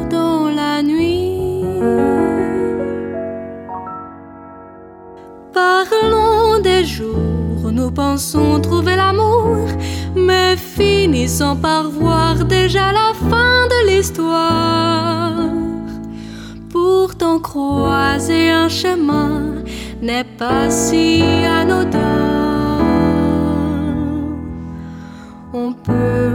dans la nuit. Parlons des jour, nous pensons trouver l'amour, finissons par voir déjà la fin de l'histoire. Pourtant croiser un chemin n'est pas si anodin. On peut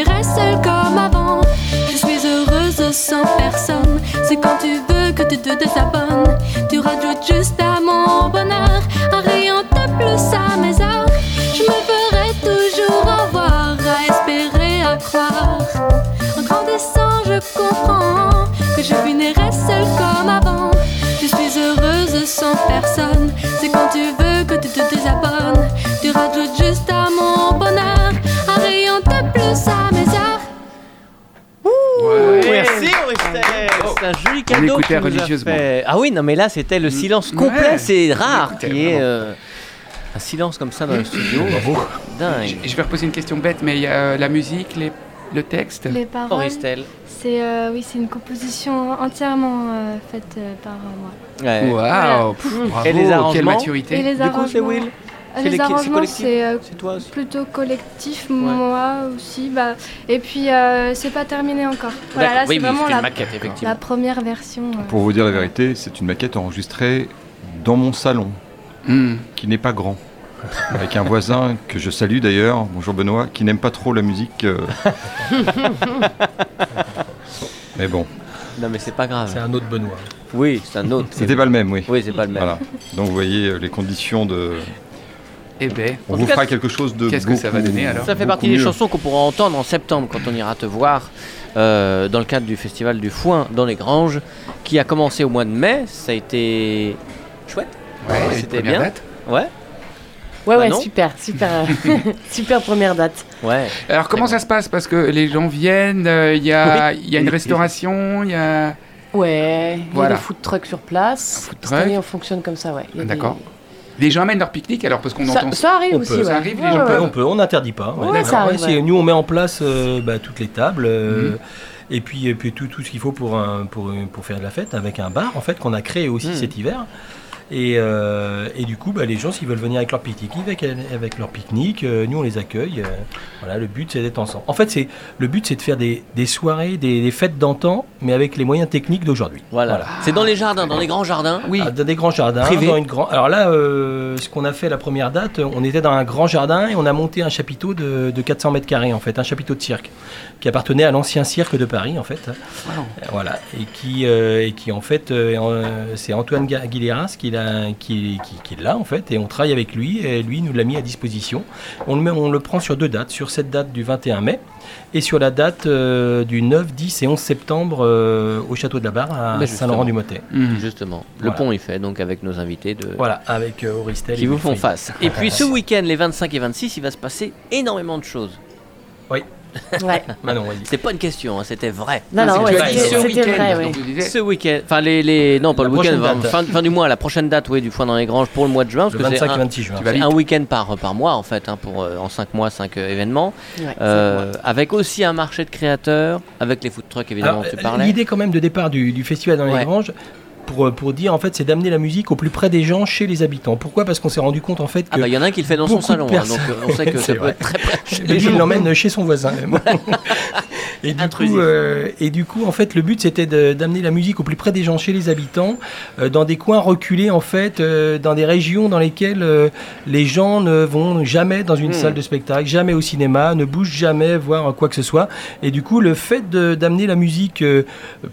finirai seule comme avant. Je suis heureuse sans personne. C'est quand tu veux que tu te désabonnes. Tu rajoutes juste à mon bonheur nous as religieusement. fait. Ah oui, non mais là c'était le silence complet, Ouais. c'est rare qu'il y ait euh, un silence comme ça dans le studio. Dingue. Je je vais reposer une question bête, mais il y a euh, la musique, les- le texte. Les paroles, c'est euh, oui, c'est une composition entièrement euh, faite euh, par euh, moi. Ouais. Waouh, pff, bravo, Et les quelle arrangements maturité. Et les Du coup, c'est arrangements, Will C'est les arrangements, collectif c'est euh, plutôt collectif, moi aussi. Bah, et puis euh, c'est pas terminé encore. Voilà, là oui, c'est mais vraiment la, maquette effectivement. la première version. euh. Pour vous dire la vérité, c'est une maquette enregistrée dans mon salon, Hmm. qui n'est pas grand. Avec un voisin que je salue d'ailleurs, bonjour Benoît, qui n'aime pas trop la musique. euh. Mais bon, Non mais c'est pas grave. C'est un autre Benoît. Oui, c'est un autre. c'était pas le même, oui. Oui, c'est pas le même. Voilà. Donc vous voyez les conditions de. Eh ben, On vous cas, fera quelque chose de. qu'est-ce que ça va donner, alors Ça fait partie des chansons qu'on pourra entendre en septembre quand on ira te voir euh, dans le cadre du festival du Foin dans les Granges qui a commencé au mois de mai. Ça a été chouette. ouais, c'était première bien. date. Ouais. Ouais, Bah ouais, non. super, super, super première date. Ouais. Alors comment ça se passe? Parce que les gens viennent, euh, il y, a, il y a une restauration, il y a... Ouais, il y a des food trucks sur place. food Cette truck. année, on fonctionne comme ça, ouais. Des- D'accord. Les gens amènent leur pique-nique alors parce qu'on Ça, entend... ça arrive On aussi, peut. ouais. Ça arrive, les gens On peut, on peut, on n'interdit pas. Ouais, d'accord. ça arrive, c'est- ouais. Nous, on met en place euh, bah, toutes les tables. euh, Mhm. Et puis, et puis tout, tout ce qu'il faut pour, un- pour, pour faire de la fête avec un bar en fait qu'on a créé aussi Mhm. cet hiver. Et, euh, et du coup, bah, les gens, s'ils veulent venir avec leur pique-nique, avec, avec leur pique-nique, euh, nous on les accueille. euh, voilà, le but c'est d'être ensemble. En fait, c'est le but c'est de faire des, des soirées, des, des fêtes d'antan, mais avec les moyens techniques d'aujourd'hui. Voilà. C'est dans les jardins, dans les grands jardins. Oui, Ah, dans des grands jardins. Privé. Dans une grand... Alors là, euh, ce qu'on a fait la première date, on était dans un grand jardin et on a monté un chapiteau de, de 400 mètres carrés en fait, un chapiteau de cirque qui appartenait à l'ancien cirque de Paris en fait. Wow. Voilà et qui euh, et qui en fait c'est Antoine Guileras qui l'a qui, qui, qui est là en fait et on travaille avec lui et lui nous l'a mis à disposition. On le met, on le prend sur deux dates, sur cette date du 21 mai et sur la date euh, du 9, 10 et 11 septembre euh, au château de la Barre à Bah, Saint-Laurent-du-Motet. Mhm. Justement. Le Voilà. pont est fait donc avec nos invités de Voilà, avec euh, Auristel qui et vous font face. Et puis ce week-end, les 25 et 26, il va se passer énormément de choses. Ouais. Manon, vas-y. C'est pas une question, hein, c'était vrai. Non, non, ouais, tu as dit c'était ce c'était week-end, vrai, ouais. Ce week-end, enfin les, les non pas La le week-end, prochaine date. fin, fin du mois, la prochaine date, oui, du foin dans les granges pour le mois de juin, parce Le que c'est 25 et un, 26 juin. C'est un week-end par par mois en fait, hein, pour euh, en 5 mois 5 événements, Ouais, Euh, avec aussi un marché de créateurs, avec les food trucks évidemment, Alors, tu euh, parlais. L'idée quand même de départ du, du festival dans les Ouais. Granges, pour, pour dire en fait, c'est d'amener la musique au plus près des gens, chez les habitants. Pourquoi? Parce qu'on s'est rendu compte en fait que Ah bah il y en a un qui le fait dans son salon, hein, donc euh, on sait que ça peut être très près. les gens. l'emmène chez son voisin. même. et, du Intrusif. coup, euh, et du coup, en fait, le but c'était d'amener la musique au plus près des gens, chez les habitants, euh, dans des coins reculés, en fait, euh, dans des régions dans lesquelles les gens ne vont jamais dans une Hmm. salle de spectacle, jamais au cinéma, ne bougent jamais voir quoi que ce soit. Et du coup, le fait d'amener la musique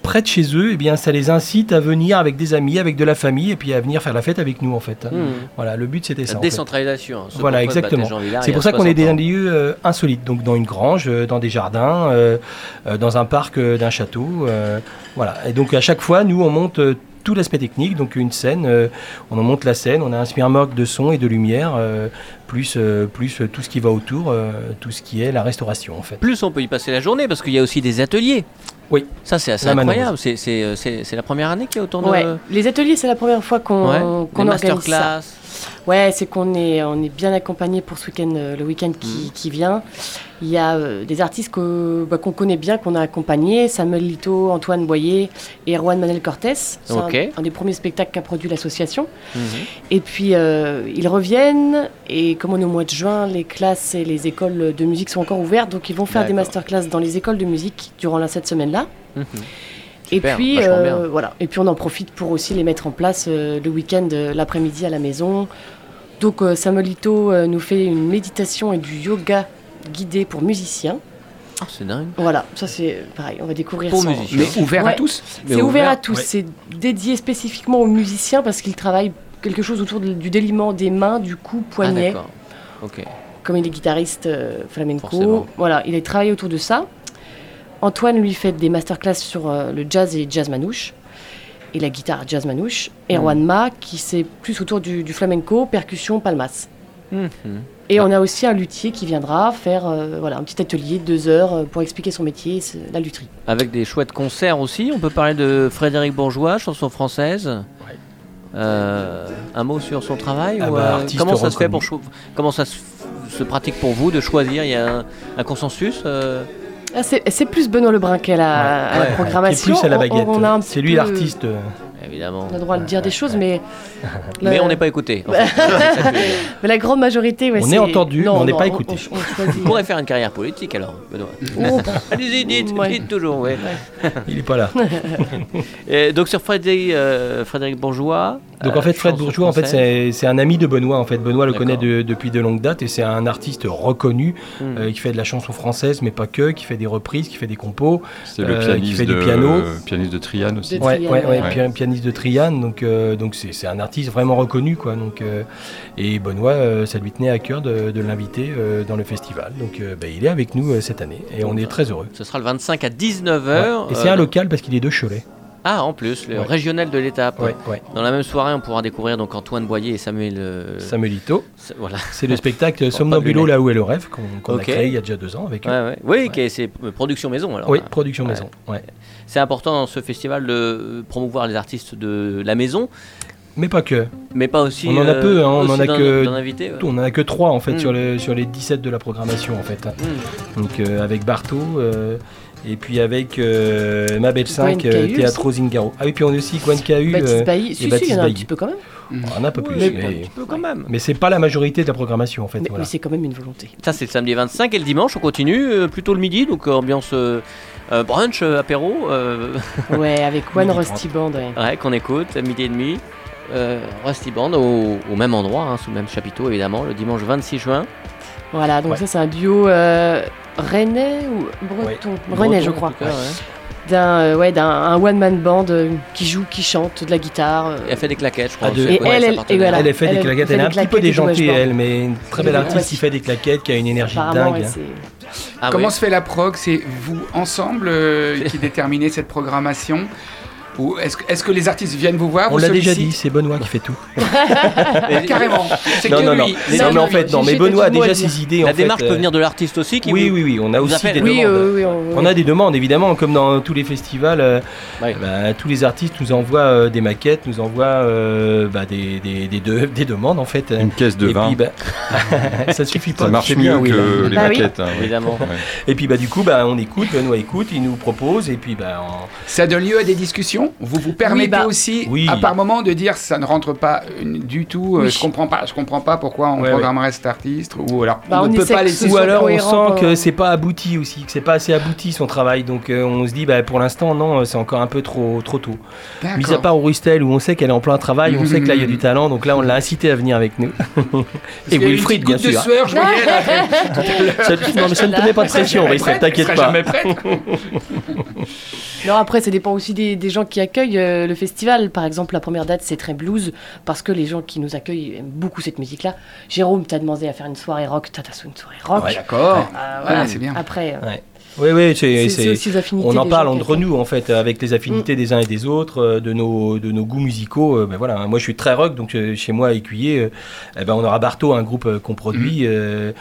près de chez eux, eh bien, ça les incite à venir avec des amis, avec de la famille, et puis à venir faire la fête avec nous, en fait. Hmm. Voilà, le but c'était ça. La en fait. décentralisation. hein, ce Voilà, pourquoi exactement. C'est pour ça qu'on est 60 dans ans. des lieux insolites, donc dans une grange, dans des jardins, dans un parc euh, d'un château. euh, voilà. Et donc à chaque fois, nous, on monte euh, tout l'aspect technique, donc une scène, euh, on en monte la scène, on a un smirmoc de son et de lumière, euh, plus, euh, plus euh, tout ce qui va autour, euh, tout ce qui est la restauration en fait. Plus on peut y passer la journée parce qu'il y a aussi des ateliers. Oui. Ça c'est assez incroyable. C'est- C'est euh, c'est- c'est la première année qu'il y a autant de. Ouais. Les ateliers, c'est la première fois qu'on Ouais. Les organise ça. Ouais, c'est qu'on est, on est bien accompagné pour ce week-end, euh, le week-end Mm. qui, qui vient. Il y a euh, des artistes bah, qu'on connaît bien, qu'on a accompagnés, Samuel Lito, Antoine Boyer et Erwan Manel Cortés. C'est un, un des premiers spectacles qu'a produit l'association. Mhm. Et puis, euh, ils reviennent, et comme on est au mois de juin, les classes et les écoles de musique sont encore ouvertes, donc ils vont faire des masterclass dans les écoles de musique durant la, cette semaine-là. Et puis, euh, voilà. Et puis on en profite pour aussi les mettre en place euh, le week-end, euh, l'après-midi à la maison. Donc euh, Samuelito euh, nous fait une méditation et du yoga guidé pour musiciens. Ah, c'est dingue. Voilà, ça c'est pareil, on va découvrir Pour ça. musiciens. Mais ouvert à tous C'est ouvert, à tous, ouais. c'est dédié spécifiquement aux musiciens parce qu'ils travaillent quelque chose autour de- du déliement des mains, du cou, Ah, poignet. d'accord. Ok. comme il est guitariste euh, flamenco. Forcément. Voilà, il a travaillé autour de ça. Antoine lui fait des masterclass sur euh, le jazz et jazz manouche et la guitare jazz manouche. Erwan Ma qui c'est plus autour du, du flamenco, percussion, palmas. Mhm. Et on a aussi un luthier qui viendra faire euh, voilà, un petit atelier de deux heures euh, pour expliquer son métier, c'est la lutherie. Avec des chouettes concerts aussi. On peut parler de Frédéric Bourgeois, chanson française. Euh, un mot sur son travail Ah ou, bah, euh, artiste Comment ça se fait pour comment ça se, se pratique pour vous de choisir? Il y a un, un consensus euh, Ah, c'est c'est plus Benoît Lebrun qu'à la, à la programmation. Qui est plus à la baguette. a C'est lui l'artiste. Euh, Évidemment. On a le droit de dire des choses, mais. Mais on n'est pas écouté. en fait. Mais la grande majorité, ouais, On est entendu, Non, mais on n'est pas écouté. on- on choisit. On pourrait faire une carrière politique alors, Benoît. Oh, Allez-y, dites, Ouais. dites toujours. ouais. il est pas là. Et donc sur Frédéric, euh, Frédéric Bourgeois. Donc euh, en fait, Fred Bourgeois, en fait, c'est un ami de Benoît. En fait, Benoît le connaît de- depuis de longue date et c'est un artiste reconnu Hmm. euh, qui fait de la chanson française, mais pas que, qui fait des reprises, qui fait des compos. C'est le Euh, qui pianiste, fait du de, piano. pianiste de Triane aussi. De- ouais, ouais, de Triane, donc euh, donc c'est c'est un artiste vraiment reconnu quoi. Donc euh, et Benoît, euh, ça lui tenait à cœur de, de l'inviter dans le festival. Donc bah, il est avec nous cette année et on est très heureux. Ce sera le 25 à 19h. Ouais. Et c'est un local parce qu'il est de Cholet. Ah, en plus, le Ouais. régional de l'étape. Ouais, ouais. Dans la même soirée, on pourra découvrir donc Antoine Boyer et Samuel. euh, Sa- Voilà. c'est le spectacle Somnambulo là où est le rêve qu'on a créé il y a déjà deux ans avec eux. Oui, c'est euh, production maison alors. Oui, hein. production maison. Ouais. C'est important dans ce festival de euh, promouvoir les artistes de la maison, Mais pas que. mais pas aussi. On en a euh, peu, hein, on en a que- d'en inviter, ouais. On en a que trois en fait Mm. sur, les, sur les 17 de la programmation en fait. Hmm. Donc euh, avec Barto euh, et puis avec euh, Mabel 5 Gwen Cahu Teatro Zingaro. Ah oui, puis on a aussi Gwen Cahu. Baptiste euh, Bailly. Si, si, il y en a un petit peu quand même. on en a un peu plus. Mais un petit peu quand même. mais c'est pas la majorité de la programmation en fait. Mais, voilà. mais c'est quand même une volonté. Ça, c'est le samedi 25 et le dimanche, on continue euh, plutôt le midi, donc euh, ambiance euh, euh, brunch, euh, apéro, euh, Ouais, avec One Rusty Band, ouais. ouais, qu'on écoute, à midi et demi. Euh, Rusty Band au, au même endroit, hein, sous le même chapiteau évidemment, le dimanche 26 juin. Voilà, donc Ouais. ça c'est un duo euh, rennais ou breton? Rennais, je Breton, en crois. D'un euh, ouais, d'un un one man band euh, qui joue, qui chante de la guitare. euh. Elle fait des claquettes, je crois. Et ouais, elle, elle- et voilà. Elle a fait des claquettes, elle elle est un petit peu déjantée elle, mais une très belle Ouais. artiste qui fait des claquettes, qui a une énergie dingue. Ah Comment oui. se fait la prog? C'est vous ensemble euh, qui déterminez cette programmation? Ou est-ce que, est-ce que les artistes viennent vous voir On vous l'a déjà dit, c'est Benoît qui fait tout. Carrément. C'est Non, que non, non, lui. non, C'est mais en fait, non, mais Benoît a déjà ses idées. La en fait, démarche peut euh, venir de l'artiste aussi qui Oui, vous- oui, oui, on a aussi appelle. des Oui, demandes. euh, oui, on, On a des demandes, évidemment, comme dans tous les festivals. euh, bah, tous les artistes nous envoient euh, des maquettes, nous envoient euh, bah, des, des, des, de- des demandes, en fait. Une caisse de Et vin. puis, bah, ça suffit pas. ça marche mieux que les Bah oui. maquettes. hein. Évidemment. Et puis, bah, du coup, bah, on écoute, Benoît écoute, il nous propose, et puis, bah, on- Ça donne lieu à des discussions non Vous vous permettez bah, aussi, oui. à par moment, de dire ça ne rentre pas euh, du tout. euh, Oui. Je comprends pas. Je comprends pas pourquoi on Ouais, programmerait cet artiste. Ou alors, Bah, on on ne peut pas ce Ou alors on sent que c'est pas abouti aussi, que c'est pas assez abouti son travail. Donc euh, on se dit bah, pour l'instant non, c'est encore un peu trop trop tôt. Mis à part Auristel où on sait qu'elle est en plein travail, on sait que là il y a du talent, donc là on l'a incité à venir avec nous. Et Wilfried bien sûr. de sueur, je voyais là. Ça- non mais ça ne te met pas de pression, prête, t'inquiète pas. Non, après, ça dépend aussi des, des gens qui accueillent euh, le festival. Par exemple, la première date, c'est très blues, parce que les gens qui nous accueillent aiment beaucoup cette musique-là. Jérôme t'a demandé à faire une soirée rock, t'as une soirée rock. Ouais. D'accord. Euh, Ouais, c'est bien. Après, euh, Oui oui, c'est on en parle entre nous en fait avec les affinités des uns et des autres, euh, de nos de nos goûts musicaux. euh, ben voilà, moi je suis très rock donc euh, chez moi à Écuyer, eh ben on aura Barto, un groupe qu'on produit, euh,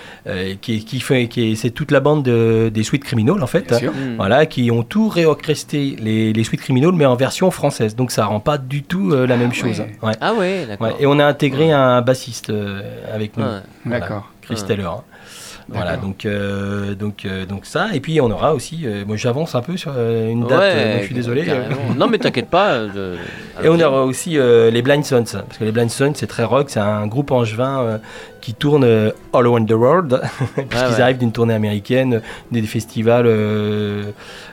qui est- qui fait qui est- c'est toute la bande de- des Sweet Criminals en fait. Bien sûr. Hmm. Voilà, qui ont tout réorchestré les, les Sweet Criminals, mais en version française. Donc ça rend pas du tout euh, la même chose. ouais. Ouais. Ah ouais, d'accord. Ouais. Et on a intégré un bassiste euh, avec nous, Ouais. Voilà. D'accord. Chris. Taylor. Voilà, donc, euh, donc, euh, donc ça. Et puis on aura aussi, euh, moi j'avance un peu sur une date, Ouais, donc je suis désolé. non, mais t'inquiète pas. Et on aura aussi les Blind Sons, parce que les Blind Sons c'est très rock, c'est un groupe angevin qui tourne euh, all around the world, puisqu'ils ouais. arrivent d'une tournée américaine, des festivals euh,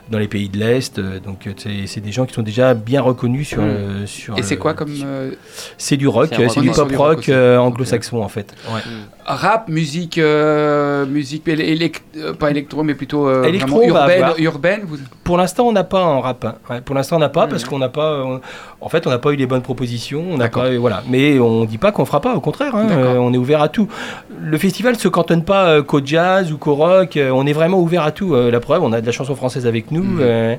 dans les pays de l'Est, euh, donc c'est des gens qui sont déjà bien reconnus sur, Mm. le- sur Et c'est quoi comme C'est du rock, C'est du pop rock anglo-saxon en fait. Ouais. rap, musique, euh, musique pas électro, mais plutôt euh, Électro, urbaine. urbaine vous... Pour l'instant, on n'a pas en rap. hein. Ouais, pour l'instant, on n'a pas parce qu'on n'a pas. on- En fait, on n'a pas eu les bonnes propositions. On n'a pas. Voilà. Mais on dit pas qu'on fera pas. Au contraire, hein, on est ouvert à tout. Le festival se cantonne pas euh, qu'au jazz ou qu'au rock. euh, on est vraiment ouvert à tout. Euh, la preuve, on a de la chanson française avec nous. Euh,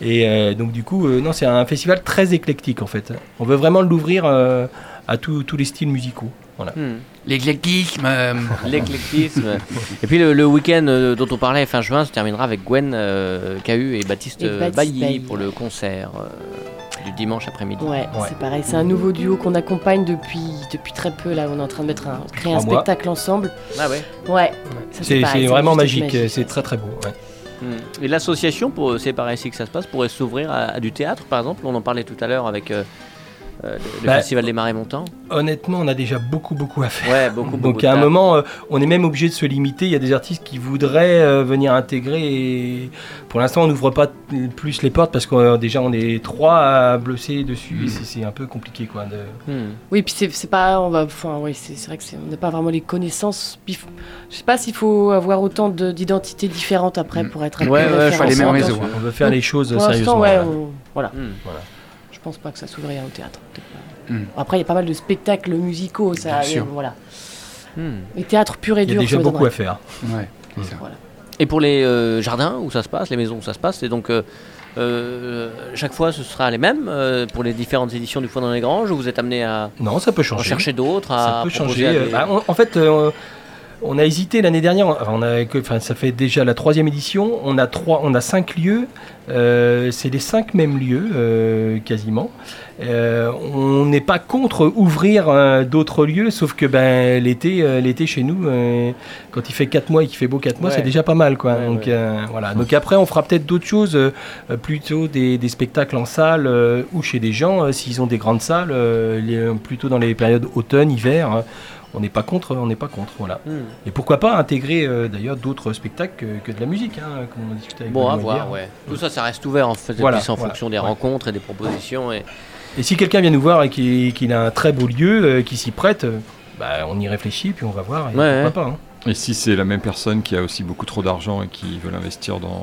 et euh, donc, du coup, euh, non, c'est un festival très éclectique en fait. On veut vraiment l'ouvrir euh, à tous tous les styles musicaux. Voilà. Hmm. L'éclectisme. euh, L'éclectisme. et puis le, le week-end euh, dont on parlait fin juin se terminera avec Gwen euh, Cahu et Baptiste, Et Baptiste Bailly Bailly. pour le concert euh, du dimanche après-midi. Ouais, Ouais. c'est pareil. C'est un nouveau duo qu'on accompagne depuis, depuis très peu. Là, on est en train de mettre un, créer un spectacle ensemble. Ah ouais. Ouais. C'est pareil, vraiment magique. C'est très très beau. ouais. Hmm. Et l'association, pour c'est par ici que ça se passe, pourrait s'ouvrir à, à du théâtre par exemple. On en parlait tout à l'heure avec euh, euh, le, Bah, Festival des Marais Montants. Honnêtement, on a déjà beaucoup beaucoup à faire. Ouais, beaucoup, beaucoup. Donc à un moment, euh, on est même obligé de se limiter. Il y a des artistes qui voudraient euh, venir intégrer. Et pour l'instant, on n'ouvre pas plus les portes parce que déjà on est trois à blosser dessus. et c'est- un peu compliqué quoi. de- Hmm. Oui, puis c'est pas, on va, enfin, oui, c'est vrai que c'est- on n'a pas vraiment les connaissances. Puis, je sais pas s'il faut avoir autant de- d'identités différentes après Mm. pour être. Ouais, ouais, faut aller référencé. même réseau. On veut faire Donc, les choses Pour sérieusement. ouais, on- voilà. Hmm. Je pense pas que ça s'ouvrirait au théâtre. peut-être pas. Mm. Après, il y a pas mal de spectacles musicaux, ça. Bien et sûr. Voilà. Hmm. Et théâtre pur et Il y a dur. déjà beaucoup à faire. Ouais, ça. Et pour les euh, jardins où ça se passe, les maisons où ça se passe, c'est donc euh, euh, chaque fois ce sera les mêmes euh, pour les différentes éditions du Foin dans les Granges ou vous êtes amené à Non, ça peut en changer. chercher d'autres, Ça peut changer. à des- bah, on- en fait, euh, on a hésité l'année dernière. enfin, On a, que- enfin, ça fait déjà la troisième édition. On a trois, on a cinq lieux. Euh, c'est les cinq mêmes lieux euh, quasiment. Euh, on n'est pas contre ouvrir d'autres lieux, sauf que ben l'été, l'été chez nous, quand il fait quatre mois et qu'il fait beau quatre mois, Ouais. c'est déjà pas mal quoi. Ouais, Donc ouais. voilà. Donc après, on fera peut-être d'autres choses, plutôt des, des spectacles en salle ou chez des gens, s'ils ont des grandes salles, les- plutôt dans les périodes automne, hiver. On n'est pas contre, on n'est pas contre, voilà. Hmm. Et pourquoi pas intégrer euh, d'ailleurs d'autres spectacles que, que de la musique, hein, comme on discutait avec Bon, à voir, ouais. Tout ça, ça reste ouvert en fait, Voilà, en voilà, fonction des ouais. rencontres et des propositions. Et... Et si quelqu'un vient nous voir et qu'il a un très beau lieu, euh, qui s'y prête, euh, bah, on y réfléchit, puis on va voir. Et Ouais, pourquoi pas hein. Et si c'est la même personne qui a aussi beaucoup trop d'argent et qui veut l'investir dans,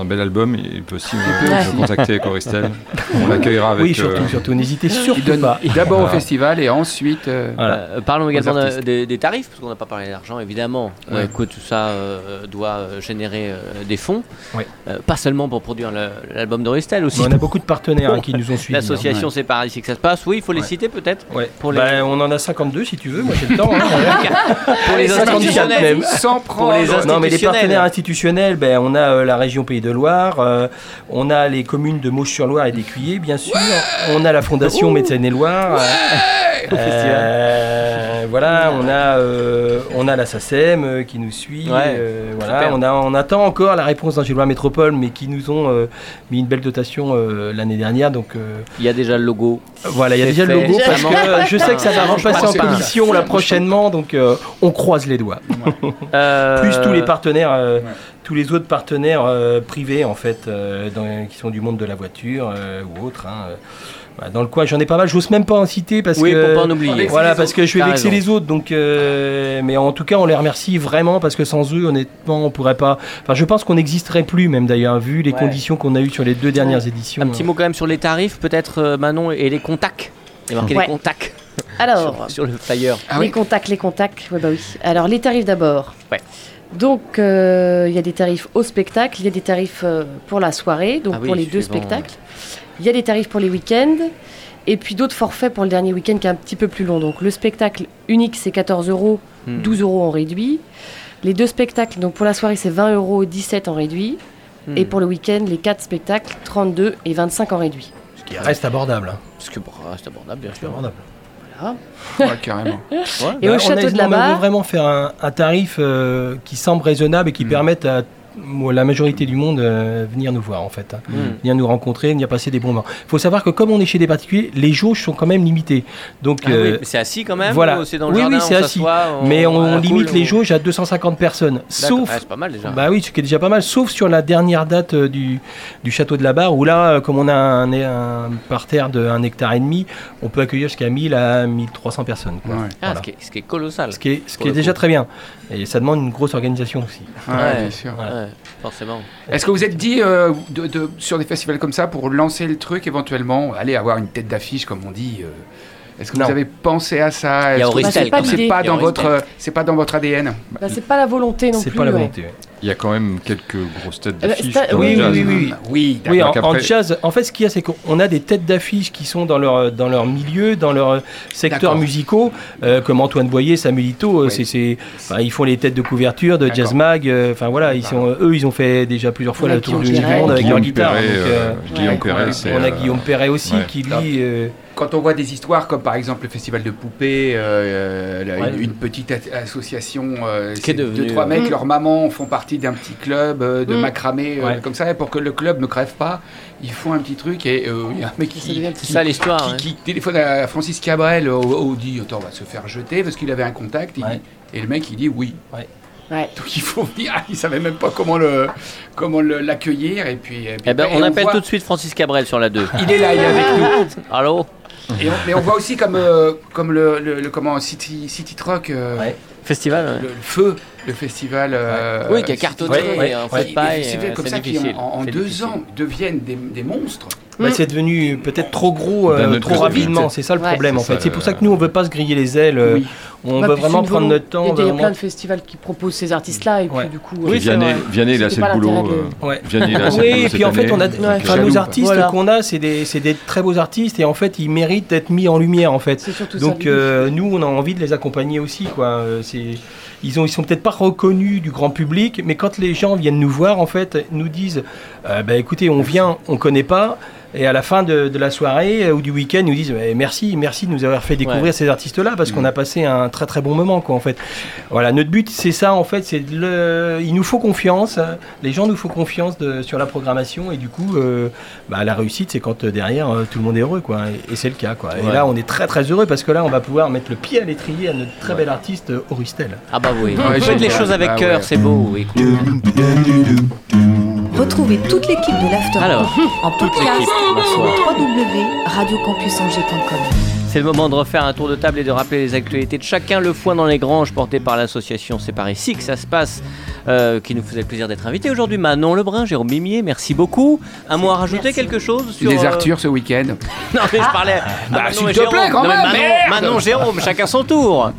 un bel album, il peut aussi nous, nous contacter avec Auristel. On l'accueillera avec. Oui, surtout, euh, surtout, n'hésitez Il surtout donne pas. d'abord au festival et ensuite. euh, Voilà. Euh, parlons également des, des tarifs, parce qu'on n'a pas parlé d'argent, évidemment. Ouais. Euh, que tout ça euh, doit euh, générer euh, des fonds. Ouais. Euh, pas seulement pour produire l'album d'Oristel, aussi. on a beaucoup de partenaires hein, qui nous ont suivis. hein. L'association C'est par ici que ça se passe. Oui, il faut les Ouais. citer peut-être. Ouais. Pour les- Bah, on en a 52 si tu veux, moi j'ai le temps. hein. Pour les 50 institutionnels, Sans Pour prendre. les Non, mais les partenaires institutionnels, ben, on a euh, la région Pays de Loire, euh, on a les communes de Mauche-sur-Loire et d'Écuyer, bien sûr. On a la Fondation Médecine et Loire. Euh, voilà, on a, euh, on a la SACEM euh, qui nous suit. Ouais, euh, voilà, on, a, on attend encore la réponse d'Angélois Métropole, mais qui nous ont euh, mis une belle dotation euh, l'année dernière. Donc euh, Il y a déjà le logo. voilà, il y a déjà le logo parce que euh, je sais que ça va repasser pas en commission là prochainement, donc euh, on croise les doigts. Euh, Plus tous les partenaires, euh, Ouais. tous les autres partenaires euh, privés en fait, euh, dans- qui sont du monde de la voiture euh, ou autres. hein, euh. Dans le coin, j'en ai pas mal. J'ose même pas en citer parce Oui, que pour pas en oublier. voilà, parce que je vais vexer raison. les autres. Donc, euh, mais en tout cas, on les remercie vraiment parce que sans eux, honnêtement, on pourrait pas. Enfin, je pense qu'on n'existerait plus même d'ailleurs, vu les Ouais. conditions qu'on a eues sur les deux dernières éditions. Un petit mot quand même sur les tarifs, peut-être Manon et les contacts. Il y a marqué Ouais. les contacts Alors, sur, sur le flyer. Ah les oui. contacts, les contacts, ouais, bah oui. Alors, les tarifs d'abord. Ouais. Donc, euh, il y a des tarifs au spectacle, il y a des tarifs euh, pour la soirée, donc Ah oui, pour les deux suivant. spectacles. Il y a des tarifs pour les week-ends, et puis d'autres forfaits pour le dernier week-end qui est un petit peu plus long. Donc, le spectacle unique, c'est 14 euros, Hmm. 12 euros en réduit. Les deux spectacles, donc pour la soirée, c'est 20 euros, 17 en réduit. Hmm. Et pour le week-end, les quatre spectacles, 32 et 25 en réduit. Ce qui reste abordable. hein. Parce que bon, c'est abordable, bien sûr. Abordable. Voilà. Ouais, carrément. Et Bah, au on château a- de la on Barre, vraiment faire un, un tarif euh, qui semble raisonnable et qui Mm. permette à la majorité du monde euh, venir nous voir en fait. hein. Hmm. venir nous rencontrer, venir passer des bons moments. Il faut savoir que comme on est chez des particuliers, les jauges sont quand même limitées. Donc, Ah oui, euh, c'est assis quand même voilà. ou C'est dans le Oui, jardin, oui, c'est assis. mais on, limite cool, les jauges à 250 personnes. Sauf, Ah, c'est pas mal déjà. bah oui, ce qui est déjà pas mal, sauf sur la dernière date euh, du, du château de la Barre, où là, euh, comme on a un, un parterre de 1 hectare et demi, on peut accueillir jusqu'à 1000 à 1300 personnes. quoi. Ouais. Ah, Voilà. ce, qui est, ce qui est colossal. Ce qui est, ce qui est déjà coup. très bien. Et ça demande une grosse organisation aussi. Ouais, Ouais. bien sûr. Ouais, forcément. Est-ce que vous êtes dit euh, de, de- sur des festivals comme ça pour lancer le truc éventuellement, aller avoir une tête d'affiche comme on dit euh, Est-ce que Non. vous avez pensé à ça? Bah, c'est pas. C'est dans votre, c'est pas dans votre ADN. bah, c'est pas la volonté non C'est plus. pas la ouais. volonté. ouais. Il y a quand même quelques grosses têtes Euh, d'affiche. dans oui, oui, oui, oui. Oui, Oui, en, jazz, en fait, ce qu'il y a, c'est qu'on a des têtes d'affiche qui sont dans leur, dans leur milieu, dans leur secteur D'accord. musicaux, euh, comme Antoine Boyer, Samuel Ito, euh, Oui. c'est, ils font les têtes de couverture de. Jazz Mag, euh, enfin voilà, ils sont, eux, ils ont fait déjà plusieurs fois la tour du monde avec leur Guillaume guitare. Euh, euh, Guillaume ouais. Perret, on a euh, Guillaume Perret aussi, ouais. qui lui, euh, Quand on voit des histoires comme par exemple le festival de poupées, euh, Ouais. une, une petite association, euh, Qui est deux trois euh, mecs, Mm. leurs mamans font partie d'un petit club euh, de Mm. macramé euh, Ouais. comme ça, et pour que le club ne crève pas, ils font un petit truc et euh, il y a un mec qui, devient C'est ça l'histoire. qui, hein. qui téléphone à Francis Cabrel au, au dit attends on va se faire jeter parce qu'il avait un contact Ouais. et le mec il dit oui Ouais. donc il faut venir ah, il savait même pas comment le comment le- l'accueillir et puis, et puis- Eh ben, on appelle voit- tout de suite Francis Cabrel sur la 2. il est là il est avec nous Allô? Et on- mais on voit aussi comme euh, comme le, le- le- comment City City Truck euh, Ouais. Festival ouais. le feu le festival euh, Oui, qui a cartonné ouais, en fait pas. c'est euh, comme ça en, en C'est deux difficile. ans deviennent des, des monstres bah, c'est devenu peut-être trop gros, euh, D'un autre trop rapidement. C'est ça le Ouais. problème en C'est fait. C'est pour ça euh, que nous, on veut pas se griller les ailes. euh, Oui. On Bah, veut vraiment prendre notre temps. Il y a, vraiment- plein de festivals qui proposent ces artistes-là et puis Ouais. du coup. Oui, euh, c'est Vianney. Vianney, il a assez de boulot. euh, Oui, boulot et puis en fait, on a, euh, nos artistes Voilà. qu'on a, c'est des, très beaux artistes et en fait, ils méritent d'être mis en lumière en fait. Donc euh, nous, on a envie de les accompagner aussi, quoi. Euh, C'est, ils ont, ils sont peut-être pas reconnus du grand public, mais quand les gens viennent nous voir, en fait, nous disent, euh, bah écoutez, on vient, on connaît pas. Et à la fin de, de la soirée euh, ou du week-end, ils nous disent eh, merci, merci de nous avoir fait découvrir Ouais. ces artistes-là parce Mm. qu'on a passé un très très bon moment, quoi. En fait, voilà, notre but c'est ça, en fait, c'est le, il nous faut confiance, les gens nous font confiance de- sur la programmation et du coup, euh, bah, la réussite, c'est quand euh, derrière euh, tout le monde est heureux, quoi. Et, et c'est le cas, quoi. Et Ouais. là, on est très très heureux parce que là, on va pouvoir mettre le pied à l'étrier à notre très bel artiste Auristel. Ah bah oui. Ouais, Faites les choses avec Ah cœur, ouais. c'est beau. écoute. Retrouvez toute l'équipe de l'After Alors, en toute podcast www.radiocampusangers.com. C'est le moment de refaire un tour de table et de rappeler les actualités de chacun. Le foin dans les granges porté par l'association C'est par ici que ça se passe, euh, qui nous faisait le plaisir d'être invité aujourd'hui. Manon Lebrun, Jérôme Mimier, merci beaucoup. Un mot à rajouter, Merci. quelque chose sur les euh, Arthurs ce week-end Non mais je parlais. à Bah, Manon s'il et te Jérôme. plaît, quand Non, mais même, Manon, Manon, Jérôme, chacun son tour.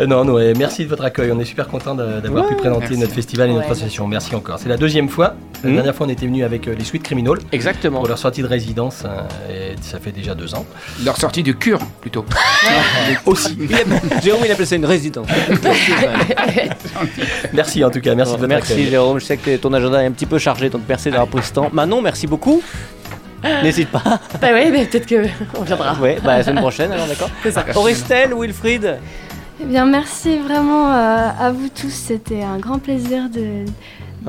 Euh, non, non, ouais, merci de votre accueil. On est super content d'avoir pu présenter merci. notre festival et notre association. Merci encore. C'est la deuxième fois. La Mhm. dernière fois, on était venu avec euh, les Suites Criminals Exactement. pour leur sortie de résidence. hein, et ça fait déjà deux ans. Leur sortie de cure, plutôt. Aussi. Il a- Jérôme, il appelle ça une résidence. Merci en tout cas. Merci de votre Merci accueil. Jérôme, je sais que ton agenda est un petit peu chargé, donc merci d'avoir pris ce temps. Manon, merci beaucoup. N'hésite pas. Bah ouais, mais peut-être qu'on viendra. Ouais, bah la semaine prochaine, alors d'accord. C'est ça. Auristel, Wilfried. Eh bien, merci vraiment euh, à vous tous. C'était un grand plaisir de,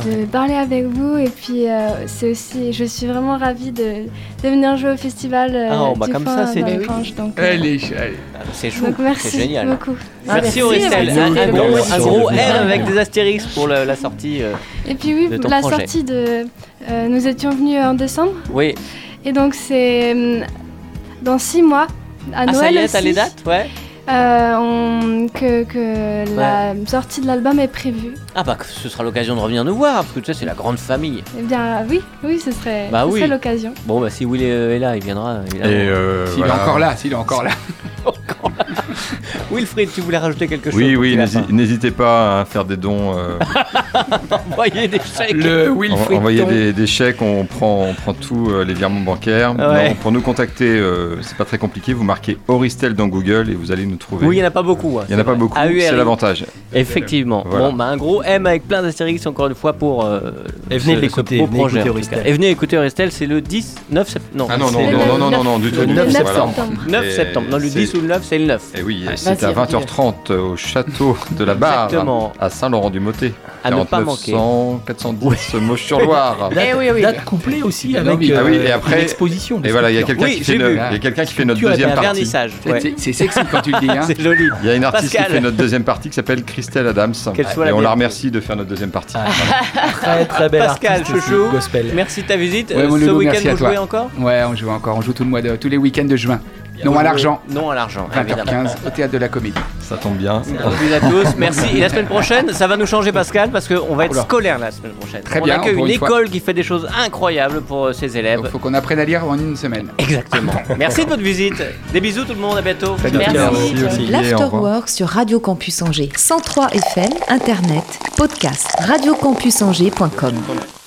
de parler avec vous. Et puis, euh, c'est aussi, je suis vraiment ravie de, de venir jouer au festival euh, Ah, bah, du comme ça, c'est. Donc, euh, Allez, allez. C'est chou, c'est merci génial. beaucoup. Ah, merci, merci. Un, un gros, un. M avec des astérisques pour le- la sortie. euh, Et puis oui, de ton la projet. sortie de... euh, nous étions venus en décembre. Oui. Et donc, c'est dans six mois, à Ah, Noël ça y est, t'as les dates? Ouais. Euh, on- que, que la sortie de l'album est prévue. Ah, bah, que ce sera l'occasion de revenir nous voir, parce que tu sais, c'est la grande famille. Eh bien, oui, oui, ce serait, Bah oui. serait l'occasion. Bon, bah, si Will est, est là, il viendra. Et euh, S'il voilà. est encore là, s'il est encore là. Wilfried, tu voulais rajouter quelque chose Oui, oui, n'hésitez pas à faire des dons. euh, Envoyez des chèques. Le Wilfried. envoyer Ton. des, des chèques, on prend, on prend tous euh, les virements bancaires. Ouais. Non, pour nous contacter, euh, c'est pas très compliqué. Vous marquez Auristel dans Google et vous allez nous trouver. Oui, il n'y en a pas beaucoup. hein, Il y en a pas beaucoup, c'est l'avantage. Effectivement. Voilà. Bon, bah, un gros M avec plein d'astérix encore une fois pour. euh, Et venez l'écouter, projet, tout. Et venez écouter Auristel, c'est le 10, 9 septembre. Non, Ah non, non, non, non, non, non, du tout. Le du 9 tout, septembre. septembre. 9 Et septembre. Non, le c'est- 10 ou le 9, c'est le 9. Et oui, et Vas-y, c'est à vas-y. 20h30 au château de la Barre, Exactement. à Saint-Laurent-du-Motet. À ne pas manquer. 410 Moche-sur-Loire. Date, Eh oui, oui. date complet aussi Ah avec oui, ah oui, euh, et après- une exposition. Et voilà, il y a quelqu'un Oui, qui, fait y a quelqu'un qui fait notre et deuxième partie. ouais. c'est- C'est sexy quand tu le dis. Hein. C'est joli. Il y a une artiste Pascal. qui fait notre deuxième partie qui s'appelle Christelle Adams. Soit et la on la remercie de faire notre deuxième partie. Très très belle Pascal, chouchou. gospel. Merci de ta visite. Ouais, Euh, Ce week-end, vous jouez encore? Ouais, on joue encore. On joue tout le mois de, tous les week-ends de juin. Non à l'argent. Non à l'argent, évidemment. 20h15 au théâtre de la Comédie. Ça tombe bien. Merci à tous, merci. Et la semaine prochaine, ça va nous changer, Pascal, parce qu'on va être Oula. scolaire la semaine prochaine. Très on bien, accueille une une fois. école qui fait des choses incroyables pour euh, ses élèves. Il faut qu'on apprenne à lire en une semaine. Exactement. Merci de votre visite. Des bisous tout le monde, à bientôt. Merci. L'Afterwork sur Radio Campus Angers. 103 FM, Internet, podcast, radiocampusangers.com.